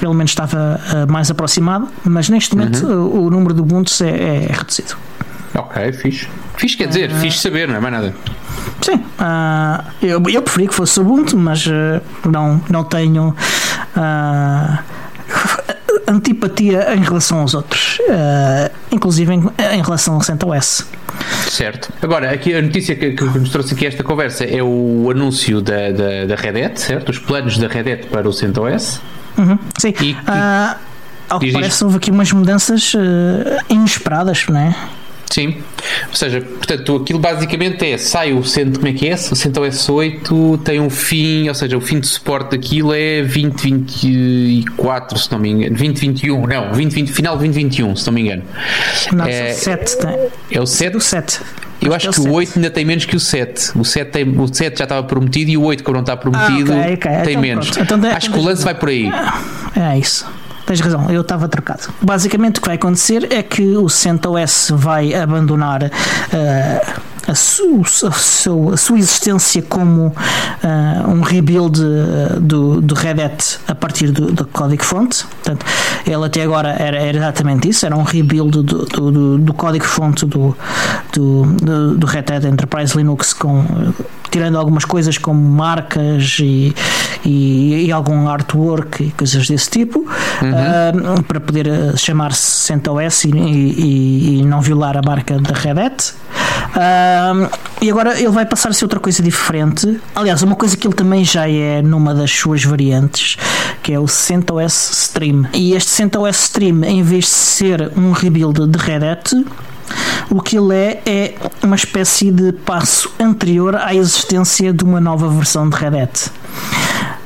pelo menos estava uh, mais aproximado, mas neste momento uhum. o, o, número de Ubuntu é, é, reduzido. Ok, fixe. Fixe quer dizer, uh, fixe saber, não é mais nada. Sim, uh, eu, eu preferi que fosse Ubuntu, mas uh, não, não tenho uh, antipatia em relação aos outros, inclusive em, em, relação ao CentOS. Certo. Agora, aqui a notícia que, que, nos trouxe aqui esta conversa é o anúncio da, da, da Red Hat, certo? Os planos da Red Hat para o CentOS. Uhum, sim. E, e, ao que parece, houve aqui umas mudanças inesperadas, não é? Sim. Ou seja, portanto, aquilo basicamente é sai o centro, como é que é? O CentOS 8 tem um fim, ou seja, o fim de suporte daquilo é 2024, se não me engano. 2021, não, 2020, final de 2021, se não me engano. Não, é, o 7 tem. É o 7? O 7. Eu acho, acho que, que o 8 ainda tem menos que o 7. O 7, tem, o 7 já estava prometido e o 8, como não está prometido, ah, okay, okay. tem então, menos. Então, acho que o lance vai por aí. É isso. Tens razão, eu estava trocado. Basicamente o que vai acontecer é que o CentOS vai abandonar uh, a, su, a, su, a, sua existência como uh, um rebuild uh, do, do Red Hat a partir do, do código-fonte. Portanto, ele até agora era, era, exatamente isso, era um rebuild do, do, do, do código-fonte do, do, do, Red Hat Enterprise Linux com tirando algumas coisas como marcas e, e, e algum artwork e coisas desse tipo, uhum. uh, para poder ah, chamar-se CentOS e, e, e, não violar a marca da Red Hat. Uh, e agora ele vai passar a ser outra coisa diferente. Aliás, uma coisa que ele também já é numa das suas variantes, que é o CentOS Stream. E este CentOS Stream, em vez de ser um rebuild de Red Hat, o que ele é é uma espécie de passo anterior à existência de uma nova versão de Red Hat.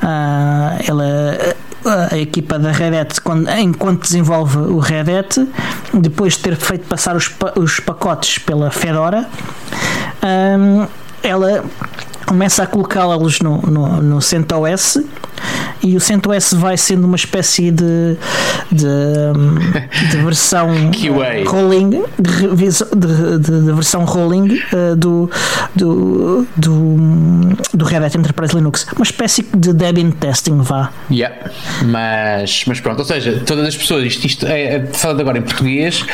Uh, ela a equipa da Red Hat, quando, enquanto desenvolve o Red Hat, depois de ter feito passar os, os pacotes pela Fedora, um, ela começa a colocá-los no, no, no CentOS e o CentOS vai sendo uma espécie de, de, de versão <laughs> QA. rolling de, de, versão rolling uh, do, do, do, do Red Hat Enterprise Linux uma espécie de Debian testing vá yeah. mas, mas pronto, ou seja, todas as pessoas isto, isto é, é falando agora em português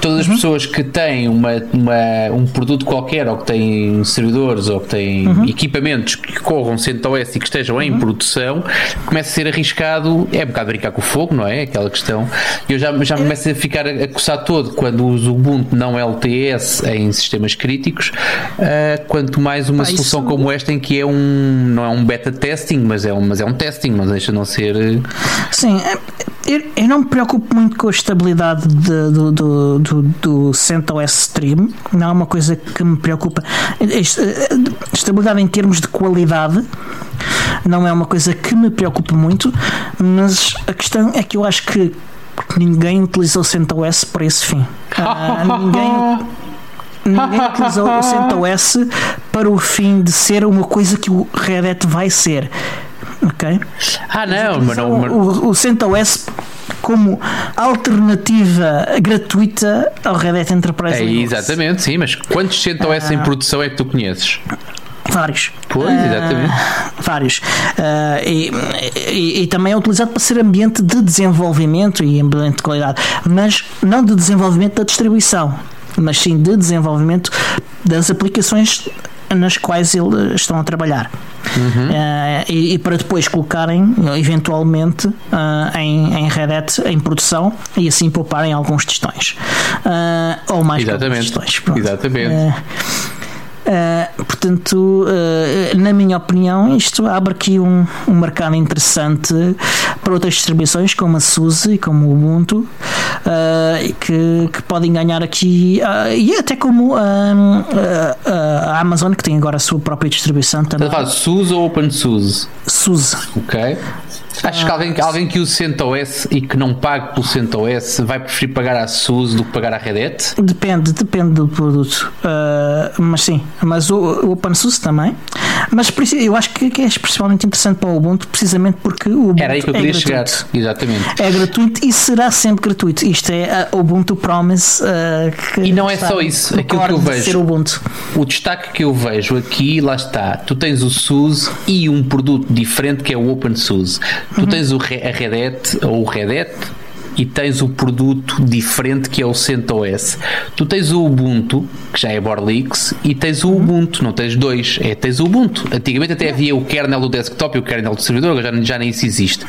todas as uhum. pessoas que têm uma, uma, um produto qualquer ou que têm servidores ou que têm uhum. equipamentos que corram CentOS e que estejam em uhum. produção começa a ser arriscado, é um bocado brincar com o fogo, não é? Aquela questão. Eu já, já começo a ficar a, coçar todo quando uso o Ubuntu não LTS em sistemas críticos, uh, quanto mais uma solução isso... como esta em que é um, não é um beta testing, mas é um, mas é um testing, não deixa de não ser. Eh, Sim, é, eu, eu não me preocupo muito com a estabilidade de, do, do, do, do CentOS Stream, não é uma coisa que me preocupa. Estabilidade em termos de qualidade não é uma coisa que me preocupa muito, mas a questão é que eu acho que ninguém utilizou o CentOS para esse fim. Uh, ninguém ninguém utilizou o CentOS para o fim de ser uma coisa que o Red Hat vai ser. Ok? Ah, não, mas não. O, o CentOS como alternativa gratuita ao Red Hat Enterprise é, Exatamente, sim, mas quantos CentOS em produção é que tu conheces? Vários. Pois, exatamente. Uh, vários. Uh, e, e, e, também é utilizado para ser ambiente de desenvolvimento e ambiente de qualidade, mas não de desenvolvimento da distribuição, mas sim de desenvolvimento das aplicações nas quais eles estão a trabalhar. Uhum. Uh, e, e, para depois colocarem eventualmente uh, em, em Red Hat em produção e assim pouparem alguns testões uh, ou mais Exatamente. testões. Pronto. Exatamente. Uh, portanto, uh, na minha opinião, isto abre aqui um, um mercado interessante para outras distribuições como a SUSE e como o Ubuntu uh, que, que podem ganhar aqui e até como a Amazon que tem agora a sua própria distribuição também. SUSE ou OpenSUSE? SUSE. Ok. Acho que alguém, alguém que use CentOS e que não pague pelo CentOS vai preferir pagar a SUSE do que pagar a Red Hat? Depende, depende do produto. Uh, mas sim, mas o, o OpenSUSE também. Mas eu acho que é especialmente interessante para o Ubuntu, precisamente porque o Ubuntu Era aí que eu é queria gratuito. chegar. Exatamente. É gratuito e será sempre gratuito. Isto é a Ubuntu Promise. Uh, E não é só isso. Aquilo que eu vejo. Ser Ubuntu. O destaque que eu vejo aqui, lá está, tu tens o SUSE e um produto diferente que é o OpenSUSE. Tu tens o Re- a Red Hat ou o Red Hat e tens o produto diferente que é o CentOS. Tu tens o Ubuntu, que já é Borlix, e tens o Ubuntu, não tens dois, é tens o Ubuntu. Antigamente até havia o kernel do desktop e o kernel do servidor, agora já, já nem isso existe.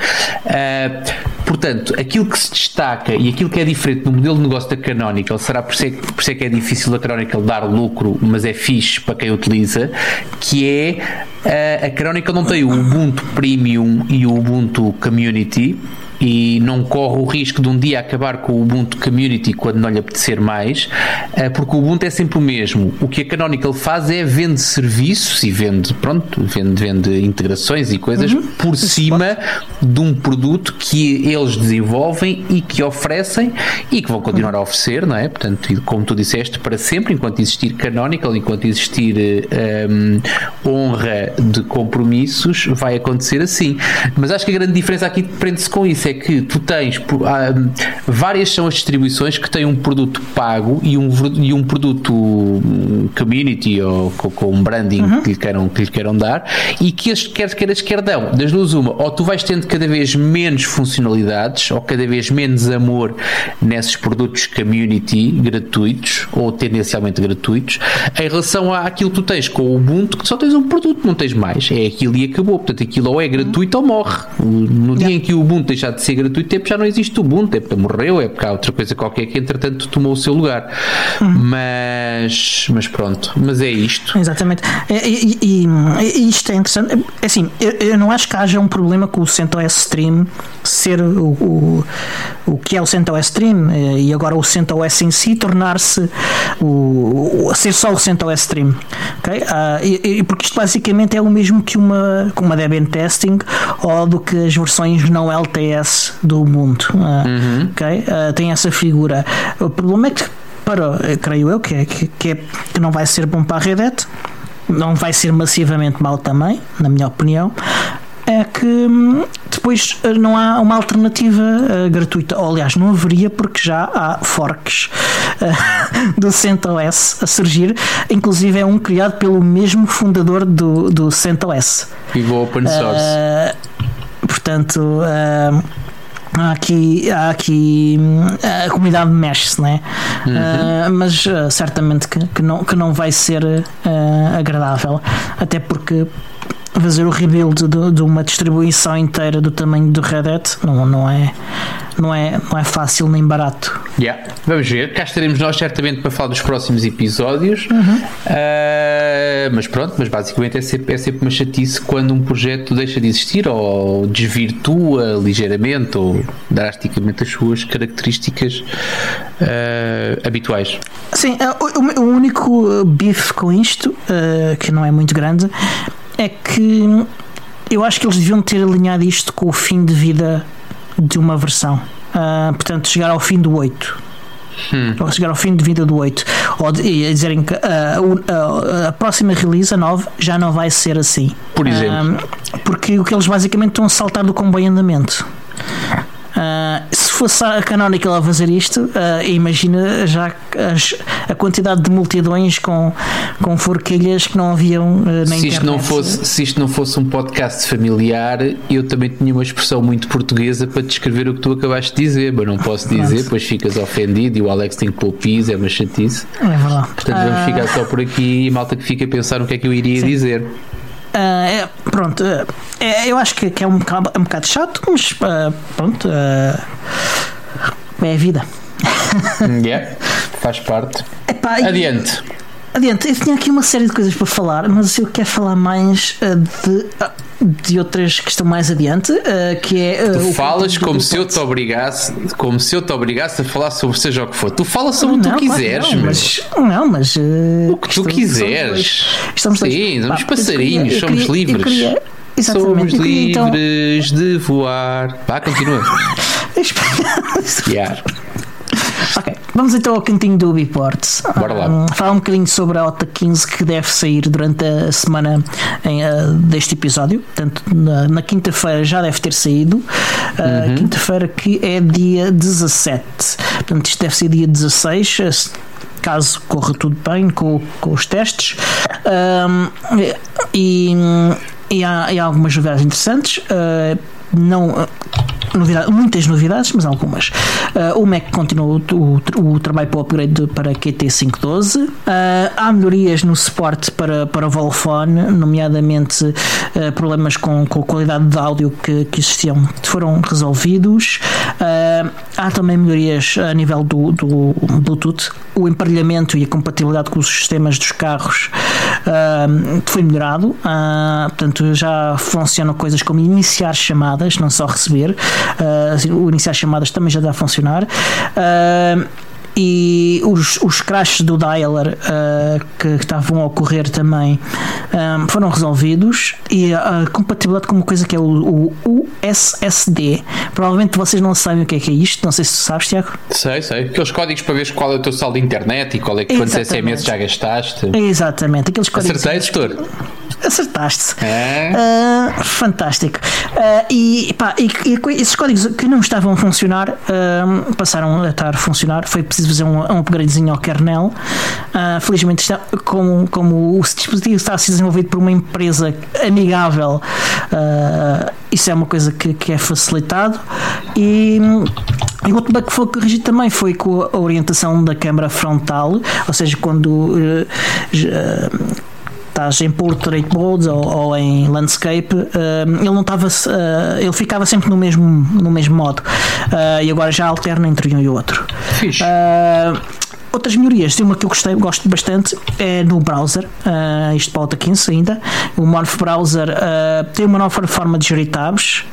Ah, portanto, aquilo que se destaca e aquilo que é diferente no modelo de negócio da Canonical, será por que- por é que é difícil a Canonical dar lucro, mas é fixe para quem utiliza, que é ah, a Canonical não tem o Ubuntu Premium e o Ubuntu Community e não corre o risco de um dia acabar com o Ubuntu Community quando não lhe apetecer mais, eh, porque o Ubuntu é sempre o mesmo. O que a Canonical faz é vende serviços e vende, pronto, vende, vende integrações e coisas por cima de um produto que eles desenvolvem e que oferecem e que vão continuar a oferecer, não é? Portanto, como tu disseste, para sempre, enquanto existir Canonical, enquanto existir eh, hum, honra de compromissos, vai acontecer assim. Mas acho que a grande diferença aqui prende-se com isso, é que tu tens por- hum, várias são as distribuições que têm um produto pago e um, e um produto hum, community ou com, um branding que, lhe queiram, que lhe queiram dar e que as quer queiras quer dão. Das duas uma, ou tu vais tendo cada vez menos funcionalidades ou cada vez menos amor nesses produtos community gratuitos ou tendencialmente gratuitos em relação àquilo que tu tens com o Ubuntu que só tens um produto, não tens mais. É aquilo e acabou. Portanto, aquilo ou é gratuito ou morre. No dia em que o Ubuntu deixar de ser gratuito, é porque já não existe o Ubuntu, é porque morreu, é porque há outra coisa qualquer que entretanto tomou o seu lugar. Mas, mas pronto, mas é isto. Exatamente. E, e- e- e isto é interessante. É Assim, eu, eu não acho que haja um problema com o CentOS Stream ser o, o, o que é o CentOS Stream eh, e agora o CentOS em si tornar-se o, o- ser só o CentOS Stream. ok? Ah, e, e porque isto basicamente é o mesmo que uma, uma Debian Testing ou do que as versões não LTS do Ubuntu. ah, ok? Ah, tem essa figura. O problema é que para, creio eu, que, é, que, que, é, que não vai ser bom para a Red Hat, não vai ser massivamente mau também, na minha opinião, é que hum, depois eh, não há uma alternativa eh, gratuita. Ou, aliás, não haveria porque já há forks eh, <laughs> do CentOS a surgir, inclusive é um criado pelo mesmo fundador do, do CentOS. Viva o open source. Eh, portanto, há aqui, há aqui hum, a comunidade mexe-se, né? Eh, mas eh, certamente que, que, não, que não vai ser eh, agradável, até porque fazer o rebuild de, de uma distribuição inteira do tamanho do Red Hat não, não, é, não, é, não é fácil nem barato. Yeah. Vamos ver, cá estaremos nós certamente para falar dos próximos episódios. Ah, mas pronto, mas basicamente é sempre, é sempre uma chatice quando um projeto deixa de existir ou desvirtua ligeiramente ou drasticamente as suas características ah, habituais. Sim, eh, o, o- único bife com isto, eh, que não é muito grande, é que eu acho que eles deviam ter alinhado isto com o fim de vida de uma versão. Ah, portanto, chegar ao fim do 8. Ou chegar ao fim de vida do 8. Ou de, e dizerem que o- a, próxima release, a 9, já não vai ser assim. Por exemplo. Porque o que eles basicamente estão a saltar do comboio andamento. Se fosse a Canonical a fazer isto, ah, imagina já as- a quantidade de multidões com, com forquilhas que não haviam ah, na Se internet. isto, não fosse, se isto não fosse um podcast familiar, eu também tinha uma expressão muito portuguesa para descrever o que tu acabaste de dizer, mas não posso dizer, depois ficas ofendido e o Alex tem que pôr pis, é uma chatice. É verdade. Portanto, vamos Ah, ficar só por aqui e malta que fica a pensar no que é que eu iria dizer. Ah, é, pronto, ah, é, eu acho que, que é, um bocado, é um bocado chato, mas ah, pronto, ah, é a vida. <laughs> Yeah, faz parte. Epá, e- Adiante. Eu tinha aqui uma série de coisas para falar, mas eu quero falar mais ah, de, ah, de outras que estão mais adiante, ah, que é. ah, Tu falas como se eu te obrigasse, como se eu te obrigasse a falar sobre seja o que for. Tu falas sobre o que tu Não, quiseres, não, mas, não, mas ah, O que tu quiseres. Estamos dois. Sim, somos Pá, eu passarinhos, queria- eu somos queria- livres. queria-. Somos queria, então, livres de voar. Vá, continua. <laughs> Espera. <laughs> Yeah. Ok. Vamos então ao cantinho do Ubiport. Bora lá. Um, falar um bocadinho sobre a OTA 15 que deve sair durante a semana em, uh, deste episódio. Portanto, na, na quinta-feira já deve ter saído. Uh, uhum. Quinta-feira que é dia 17. Portanto, isto deve ser dia 16 caso corra tudo bem com, com os testes. Um, e, e, há, e há algumas novidades interessantes. Uh, não novidade, muitas novidades, mas algumas. Uh, o Mac continua o, o, o, trabalho para o upgrade para QT512. Uh, há melhorias no suporte para, para o Volfone, nomeadamente uh, problemas com, com a qualidade de áudio que, que existiam foram resolvidos. há também melhorias a nível do, do Bluetooth. O emparelhamento e a compatibilidade com os sistemas dos carros foi melhorado. portanto, já funcionam coisas como iniciar chamadas, não só receber. Uh, o iniciar chamadas também já dá a funcionar. E os, os crashes do dialer uh, que, que, estavam a ocorrer também um, foram resolvidos e a compatibilidade com uma coisa que é o, o, o, SSD. Provavelmente vocês não sabem o que é que é isto, não sei se tu sabes, Tiago. Sei, sei. Aqueles códigos para ver qual é o teu saldo de internet e qual é que quantos SMS já gastaste. Exatamente, aqueles códigos. Acertei. Acertaste. É. Uh, fantástico. Uh, e, pá, e, e, esses códigos que não estavam a funcionar uh, passaram a estar a funcionar. Foi preciso fazer um, um upgradezinho ao kernel. felizmente, está, como, como o dispositivo está a ser desenvolvido por uma empresa amigável, isso é uma coisa que, que é facilitado. E. E outro bug que foi corrigido também foi com a orientação da câmara frontal, ou seja, quando uh, estás em portrait mode ou, ou em landscape, uh, ele não estava, uh, ele ficava sempre no mesmo, no mesmo modo uh, e agora já alterna entre um e outro. Fixe. Outras melhorias, tem uma que eu gostei, gosto bastante, é no browser, uh, isto para o 15 ainda. O Morph Browser uh, tem uma nova forma de gerir tabs.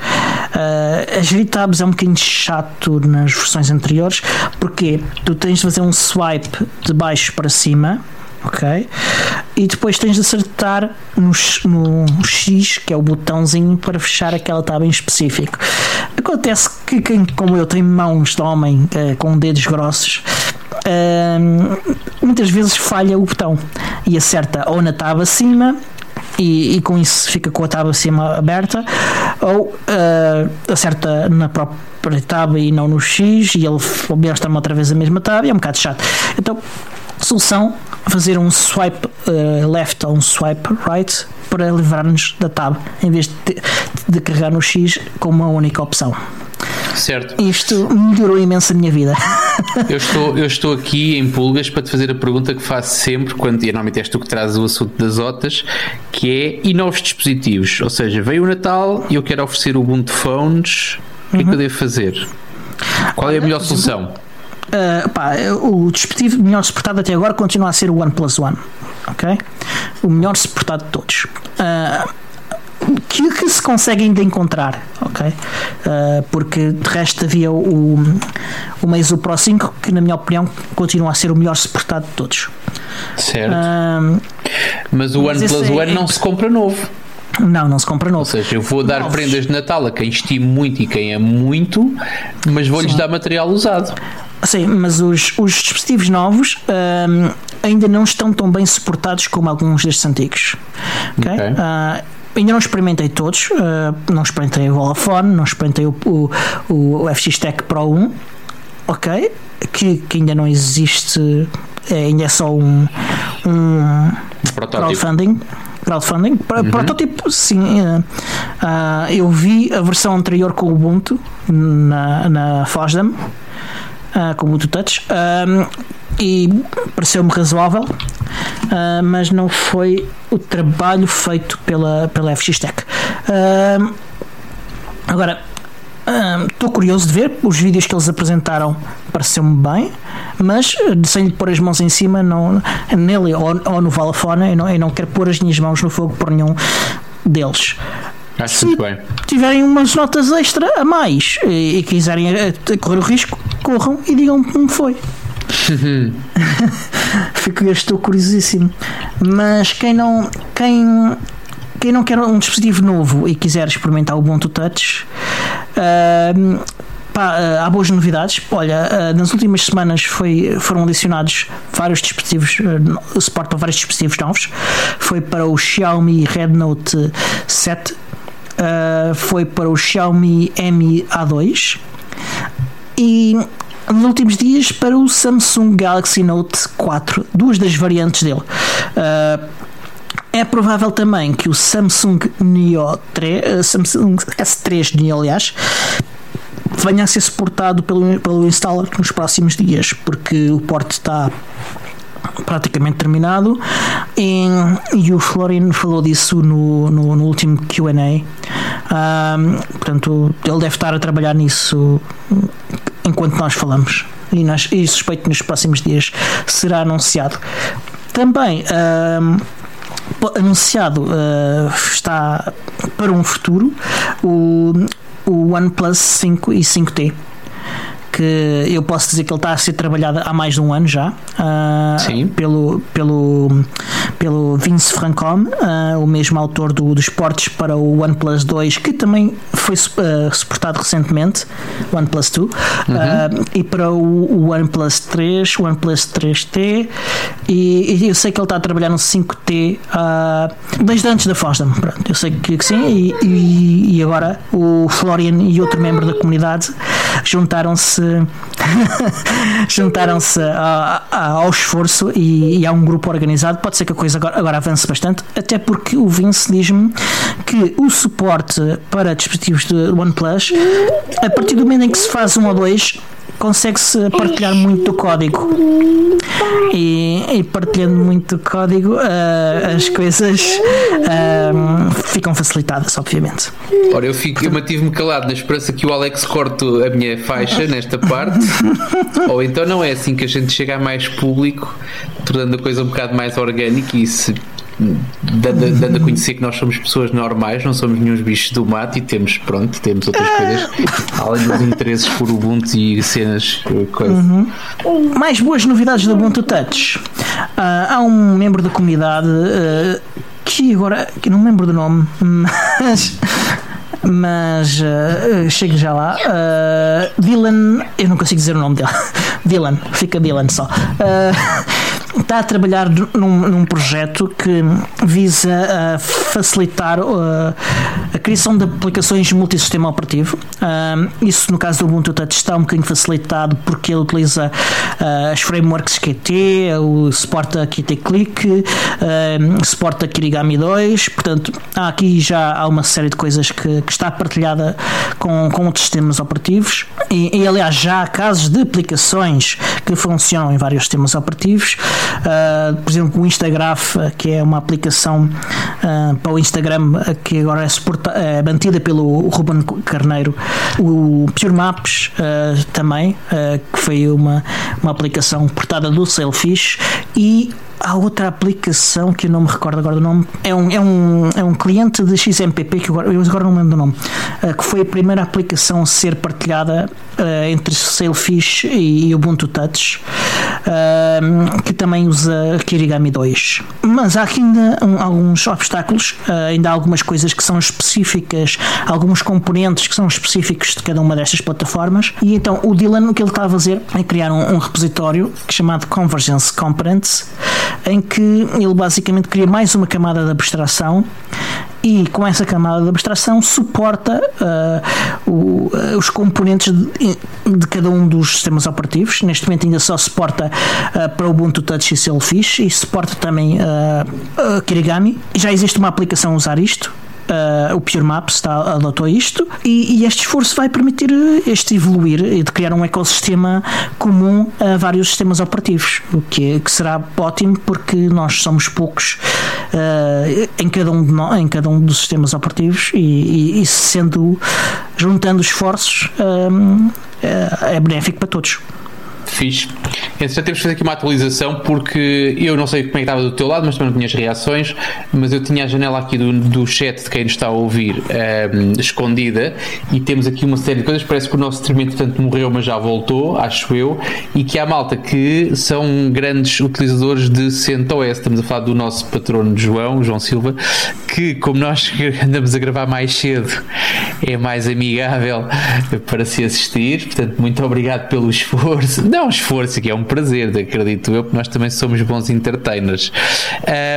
Uh, a gerir tabs é um bocadinho chato nas versões anteriores, porque tu tens de fazer um swipe de baixo para cima ok? E depois tens de acertar no, no X, que é o botãozinho para fechar aquela tab em específico. Acontece que quem, como eu, tem mãos de homem uh, com dedos grossos, uh, muitas vezes falha o botão e acerta ou na tab acima e, e, com isso fica com a tab acima aberta, ou uh, acerta na própria tab e não no X, e ele mostra-me outra vez a mesma tab, e é um bocado chato. Então, solução fazer um swipe uh, left ou um swipe right para livrar-nos da tab em vez de, de carregar no X como uma única opção. Certo. Isto melhorou imenso a minha vida. <laughs> eu, estou, eu estou aqui em pulgas para te fazer a pergunta que faço sempre, quando, e normalmente és tu que trazes o assunto das OTAs, que é e novos dispositivos? Ou seja, veio o Natal e eu quero oferecer o Ubuntu Phones, o que é que eu uhum. devo fazer? Qual é a melhor solução? Uh, pá, o dispositivo melhor suportado até agora continua a ser o OnePlus One. Ok? O melhor suportado de todos. Uh, que, que, se consegue ainda encontrar, ok? Uh, porque de resto havia o, o Meizu Pro 5 que, na minha opinião, continua a ser o melhor suportado de todos. Certo. Uh, mas o OnePlus é, One não se compra novo. Não, não se compra novo. Ou seja, eu vou dar Novos. prendas de Natal a quem estimo muito e quem é muito, mas vou-lhes dar material usado. Sim, mas os, os dispositivos novos um, ainda não estão tão bem suportados como alguns destes antigos. Okay? okay. Uh, ainda não experimentei todos, uh, não experimentei o Volafone, não experimentei o, o, o FX Tech Pro 1, ok? Que, que ainda não existe, é, ainda é só um, um crowdfunding crowdfunding. Para uhum. protótipo, sim. Uh, uh, eu vi a versão anterior com o Ubuntu na, na Fosdem uh, com o Ubuntu Touch, um, e pareceu-me razoável, uh, mas não foi o trabalho feito pela, pela FX Tech. Uh, agora, estou curioso de ver. Os vídeos que eles apresentaram pareceu-me bem mas sem lhe pôr as mãos em cima não, nele ou, ou no Valafone eu não, eu não quero pôr as minhas mãos no fogo por nenhum deles Acho Se bem. tiverem umas notas extra a mais e, e quiserem eh, correr o risco, corram e digam como foi. <laughs> Fico, estou curiosíssimo. Mas quem não, quem, quem não quer um dispositivo novo e quiser experimentar o Ubuntu Touch, uh, pá, uh, há boas novidades. Olha, uh, nas últimas semanas foi, foram adicionados vários dispositivos, uh, suporte para vários dispositivos novos. Foi para o Xiaomi Rednote 7, foi para o Xiaomi Mi A2 e nos últimos dias para o Samsung Galaxy Note 4, duas das variantes dele. Uh, é provável também que o Samsung Neo 3, uh, Samsung S3 Neo, aliás, venha a ser suportado pelo, pelo installer nos próximos dias, porque o porte está praticamente terminado e, e o Florian falou disso no, no, no último QA. Um, portanto, ele deve estar a trabalhar nisso enquanto nós falamos e, nós, e suspeito que nos próximos dias será anunciado. Também um, anunciado uh, está para um futuro o, o OnePlus 5 e 5T que eu posso dizer que ele está a ser trabalhado há mais de um ano já uh, pelo, pelo, pelo Vince Francom, uh, o mesmo autor do, dos portes para o OnePlus 2, que também foi uh, suportado recentemente, OnePlus 2, uhum. e para o, o OnePlus 3, o OnePlus 3T, e, e, eu sei que ele está a trabalhar no 5T desde antes da FOSDEM, pronto, eu sei que, que sim, e, e, e agora o Florian e outro membro da comunidade juntaram-se <laughs> juntaram-se ao esforço e, e, há um grupo organizado. Pode ser que a coisa agora, agora avance bastante, até porque o Vince diz-me que o suporte para dispositivos de OnePlus, a partir do momento em que se faz um ou dois, consegue-se partilhar muito código. E, e partilhando muito código uh, as coisas uh, ficam facilitadas obviamente. Ora, eu, fico, eu mantive-me calado na esperança que o Alex corte a minha faixa nesta parte. <laughs> Ou então não é assim que a gente chega a mais público tornando a coisa um bocado mais orgânica e se dando, dando, a conhecer que nós somos pessoas normais, não somos nenhum bichos do mato e temos, pronto, temos outras coisas, além dos interesses por Ubuntu e cenas. Coisa. Uhum. Mais boas novidades do Ubuntu Touch. Uh, há um membro da comunidade uh, que agora, que não me lembro do nome, <laughs> mas mas uh, chego já lá. Uh, Dylan, eu não consigo dizer o nome dele. <laughs> Dylan, fica Dylan só. Uh, está a trabalhar num, num projeto que visa uh, facilitar uh, a criação de aplicações multisistema operativo. Uh, isso, no caso do Ubuntu Touch, está um bocadinho facilitado porque ele utiliza as frameworks Qt, o suporta Qt Click, suporta Kirigami 2. Portanto, há aqui já há uma série de coisas que, que está partilhada com, com outros sistemas operativos. E, e, aliás, já há casos de aplicações que funcionam em vários sistemas operativos. Uh, por exemplo, o Instagraph, que é uma aplicação uh, para o Instagram que agora é, suporta, é mantida pelo Ruben Carneiro, o Pure Maps uh, também, que foi uma, uma aplicação portada do Sailfish. E há outra aplicação que eu não me recordo agora do nome. É um, é um, é um cliente de XMPP que eu agora, eu agora não lembro do nome. Uh, que foi a primeira aplicação a ser partilhada uh, entre Sailfish e, e Ubuntu Touch. Uh, que também usa Kirigami 2. Mas há aqui ainda um, alguns obstáculos, ainda há algumas coisas que são específicas, alguns componentes que são específicos de cada uma destas plataformas. E então o Dylan o que ele está a fazer é criar um, um repositório chamado Convergence Components em que ele basicamente cria mais uma camada de abstração e com essa camada de abstração suporta uh, o, uh, os componentes de, de, cada um dos sistemas operativos. Neste momento ainda só suporta uh, para Ubuntu Touch e Selfish e suporta também Kirigami. Já existe uma aplicação a usar isto uh, o Pure Maps está, adotou isto e, e, este esforço vai permitir eh, este evoluir e de criar um ecossistema comum a vários sistemas operativos, o que, é, que será ótimo porque nós somos poucos uh, em, cada um de em cada um dos sistemas operativos e, e, e sendo juntando esforços é benéfico para todos. Fixe. Entretanto, temos que fazer aqui uma atualização porque eu não sei como é que estava do teu lado, mas também não tinha as reações. Mas eu tinha a janela aqui do, do chat de quem nos está a ouvir um, ehm, escondida e temos aqui uma série de coisas. Parece que o nosso stream, entretanto, morreu, mas já voltou, acho eu. E que há malta que são grandes utilizadores de CentOS. Estamos a falar do nosso patrono João, João Silva, que, como nós <laughs> andamos a gravar mais cedo é mais amigável para se assistir. Portanto, muito obrigado pelo esforço. Não, esforço, que é um prazer, acredito eu, porque nós também somos bons entertainers.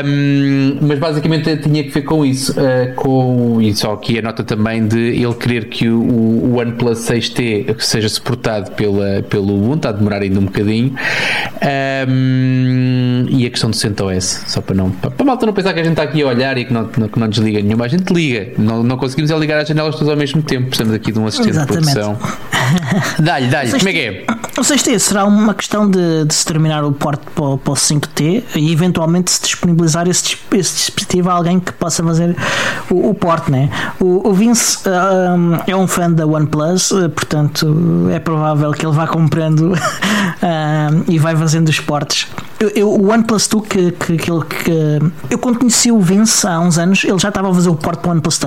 Um, mas basicamente tinha que ver com isso. Uh, com, e só aqui a nota também de ele querer que o, o OnePlus 6T seja suportado pela, pelo Ubuntu, está a demorar ainda um bocadinho. Um, e a questão do CentOS, só para não. Para, para a malta não pensar que a gente está aqui a olhar e que não, que não desliga nenhuma, a gente liga. Não, não conseguimos é ligar as janelas todas ao mesmo tempo. Precisamos aqui de um assistente Exatamente. de produção. <laughs> <laughs> Dá-lhe, dá-lhe, como é que é? O 6T será uma questão de, de se terminar o porte para, para, o 5T e eventualmente se disponibilizar esse, esse dispositivo a alguém que possa fazer o, o porte, né? O, o Vince uh, é um fã da OnePlus, uh, portanto é provável que ele vá comprando uh, <laughs> e vai fazendo os portes. Eu, eu, o OnePlus 2 que, que, que, que, eu quando conheci o Vince há uns anos, ele já estava a fazer o porte para o OnePlus,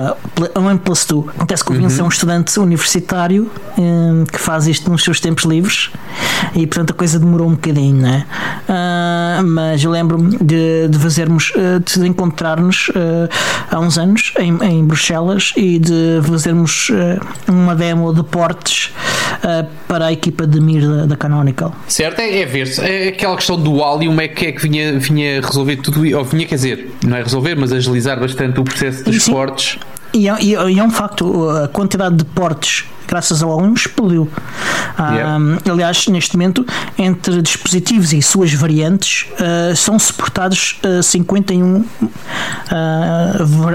OnePlus 2. Acontece que o Vince uhum. é um estudante universitário um, que faz isto nos seus tempos livres e portanto a coisa demorou um bocadinho, né? Uh, mas eu lembro-me de, de fazermos, uh, de encontrar-nos uh, há uns anos em, em Bruxelas e de fazermos uma demo de portes para a equipa de MIR da, da Canonical. Certo, é, é ver-se. É aquela questão do Alium é que é que vinha, vinha resolver tudo, ou vinha, quer dizer, não é resolver, mas agilizar bastante o processo dos portes. E é, e é, um facto, a quantidade de portes graças ao aluno explodiu. Yeah. Um, aliás, neste momento, entre dispositivos e suas variantes, uh, são suportados uh, 51 uh,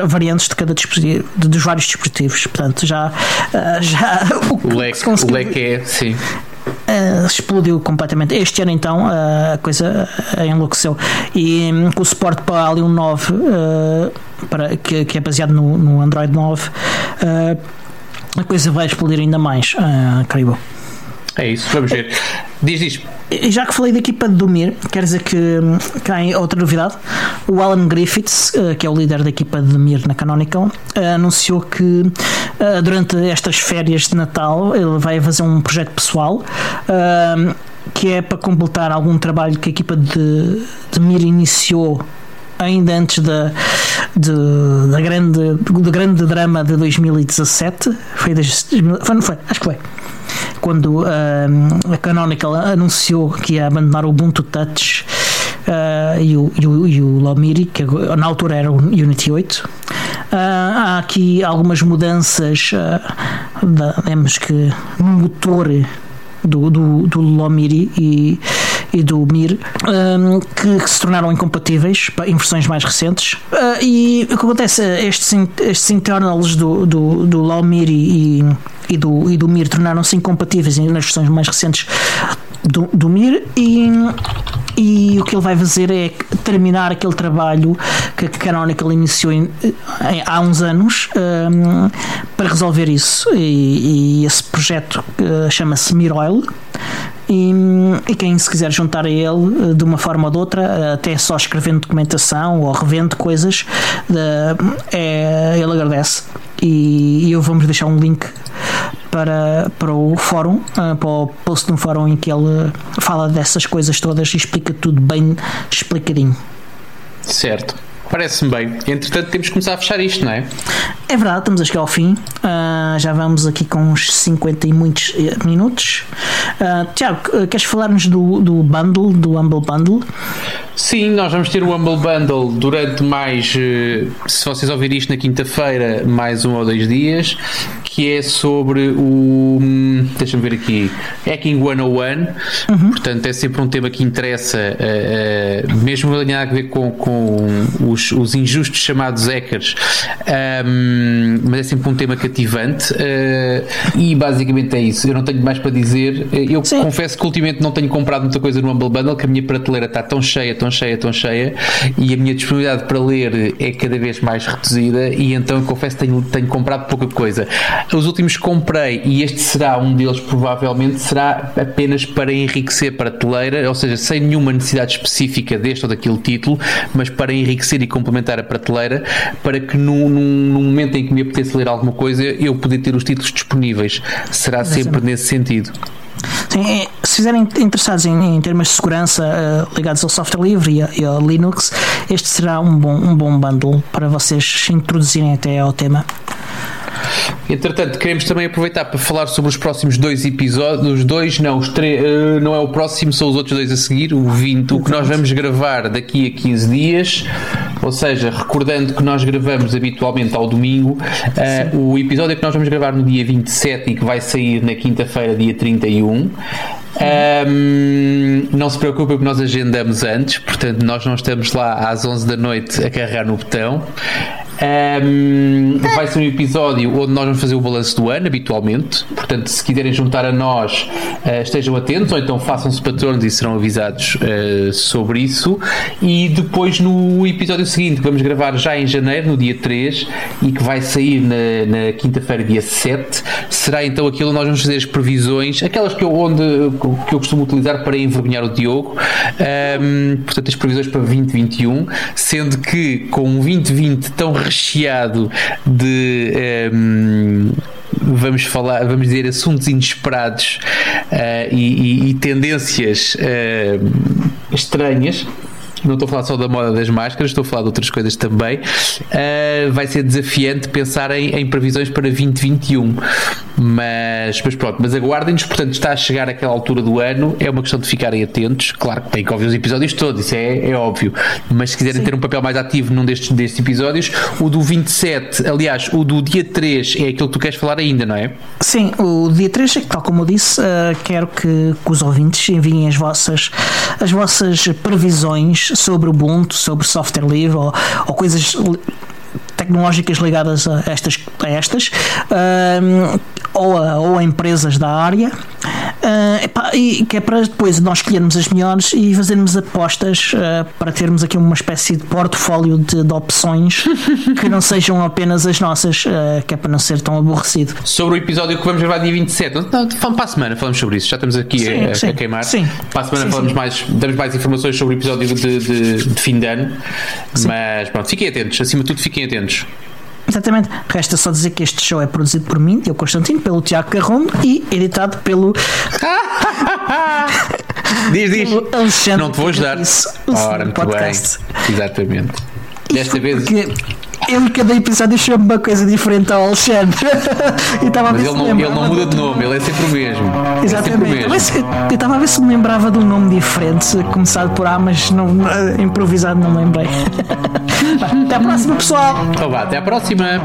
variantes de cada dispositivo, de, dos vários dispositivos. Portanto, já, uh, já <laughs> o, o, leque, o leque é, sim. Uh, explodiu completamente. Este ano, então, uh, a coisa uh, enlouqueceu. E um, com o suporte para a Alien 9, para, que, que, é baseado no, no Android 9, a coisa vai explodir ainda mais, uh, creio. É isso, vamos ver. Diz, diz. Já que falei da equipa de Domir, quer dizer que tem hum, outra novidade. O Alan Griffiths, uh, que é o líder da equipa de Domir na Canonical, uh, anunciou que uh, durante estas férias de Natal ele vai fazer um projeto pessoal que é para completar algum trabalho que a equipa de, de Mir iniciou ainda antes da, de, da grande, do grande drama de 2017. Foi, foi, não foi? Acho que foi. Quando uh, a Canonical anunciou que ia abandonar o Ubuntu Touch uh, e, o, e, o, e o Lomiri, que na altura era o Unity 8. Uh, há aqui algumas mudanças, uh, da, que no motor do, do, do Lomiri e e do Mir, um, que, que, se tornaram incompatíveis em versões mais recentes. Uh, e o que acontece? Estes, estes internals do, do, do Laumir e, e, do, e do Mir tornaram-se incompatíveis nas versões mais recentes do, do Mir e, e o que ele vai fazer é terminar aquele trabalho que a Canonical iniciou em, em, há uns anos um, para resolver isso e, e esse projeto uh, chama-se Miroil e, e, quem se quiser juntar a ele eh, de uma forma ou de outra, eh, até só escrevendo documentação ou revendo coisas, é, ele agradece. E, e eu vamos deixar um link para, para o fórum, eh, para o post no fórum em que ele fala dessas coisas todas e explica tudo bem explicadinho. Certo. Parece-me bem. Entretanto, temos que começar a fechar isto, não é? É verdade, estamos a chegar ao fim. Uh, já vamos aqui com uns 50 e muitos eh, minutos. Uh, Tiago, eh, queres falar-nos do, do bundle, do Humble Bundle? Sim, nós vamos ter o Humble Bundle durante mais, se vocês ouvirem isto na quinta-feira, mais um ou dois dias, que é sobre o. Hum, deixa-me ver aqui. Hacking 101. Uhum. Portanto, é sempre um tema que interessa, uh, uh, mesmo alinhado a ver com, com os, os injustos chamados hackers, um, mas é sempre um tema cativante. Uh, e basicamente é isso. Eu não tenho mais para dizer. Eu Sim. confesso que ultimamente não tenho comprado muita coisa no Humble Bundle, que a minha prateleira está tão cheia, tão cheia, tão cheia, e a minha disponibilidade para ler é cada vez mais reduzida, e então eu confesso que tenho, tenho comprado pouca coisa. Os últimos que comprei, e este será um deles provavelmente, será apenas para enriquecer a prateleira, ou seja, sem nenhuma necessidade específica deste ou daquele título, mas para enriquecer e complementar a prateleira, para que num, num, momento em que me apetece ler alguma coisa, eu poder ter os títulos disponíveis. Será sempre nesse sentido. Sim, é, se fizerem interessados em, em termos de segurança uh, ligados ao software livre e, e, ao Linux, este será um bom, um bom bundle para vocês introduzirem até ao tema. Entretanto, queremos também aproveitar para falar sobre os próximos dois episódios. Os dois, não, os três, uh, não é o próximo, são os outros dois a seguir. O 20, o que nós vamos gravar daqui a 15 dias. Ou seja, recordando que nós gravamos habitualmente ao domingo, uh, o episódio que nós vamos gravar no dia 27 e que vai sair na quinta-feira, dia 31. Um, não se preocupe porque nós agendamos antes, portanto, nós não estamos lá às 11 da noite a carregar no botão. Um, vai ser um episódio onde nós vamos fazer o balanço do ano, habitualmente. Portanto, se quiserem juntar a nós, uh, estejam atentos ou então façam-se patronos e serão avisados uh, sobre isso. E depois, no episódio seguinte, que vamos gravar já em janeiro, no dia 3, e que vai sair na, na quinta-feira, dia 7, será então aquilo onde nós vamos fazer as previsões, aquelas que eu, onde, que eu costumo utilizar para envergonhar o Diogo. Um, portanto, as previsões para 2021, sendo que com um 2020 tão recheado de um, ehm, vamos falar, vamos dizer assuntos inesperados uh, e, e, e, tendências uh, estranhas não estou a falar só da moda das máscaras, estou a falar de outras coisas também, uh, vai ser desafiante pensar em, em, previsões para 2021. Mas, mas pronto, mas aguardem-nos, portanto, está a chegar aquela altura do ano, é uma questão de ficarem atentos. Claro que têm que ouvir os episódios todos, isso é, é óbvio. Mas se quiserem Sim. ter um papel mais ativo num destes, destes episódios, o do 27, aliás, o do dia 3 é aquilo que tu queres falar ainda, não é? Sim, o dia 3, tal como eu disse, uh, quero que, que, os ouvintes enviem as vossas, as vossas previsões sobre Ubuntu, sobre software livre ou, ou coisas tecnológicas ligadas a estas, a estas um, ou, a, ou a empresas da área uh, epá, e que é para depois nós escolhermos as melhores e fazermos apostas uh, para termos aqui uma espécie de portfólio de, de opções <laughs> que não sejam apenas as nossas, uh, que é para não ser tão aborrecido. Sobre o episódio que vamos gravar dia 27, não, para a semana falamos sobre isso, já estamos aqui sim, a, sim, a, queimar. Sim, para a semana sim, falamos mais, damos mais informações sobre o episódio de, de, de fim de ano, mas pronto, fiquem atentos, acima de tudo fiquem atentos. Exatamente. Resta só dizer que este show é produzido por mim, eu Constantino, pelo Tiago Carrondo e editado pelo. <laughs> diz, diz. Alexandre Não te vou ajudar. Ora, muito podcast. bem. Exatamente. Desta vez. Porque ele cada episódio chama uma coisa diferente ao Alexandre. <laughs> e estava a ver Mas ele, não, ele não muda de nome, ele é sempre o mesmo. É Exatamente. É eu estava a ver se me lembrava de um nome diferente, começado por A, mas não, improvisado não lembrei. <laughs> até à próxima, pessoal. Então vá, até à próxima.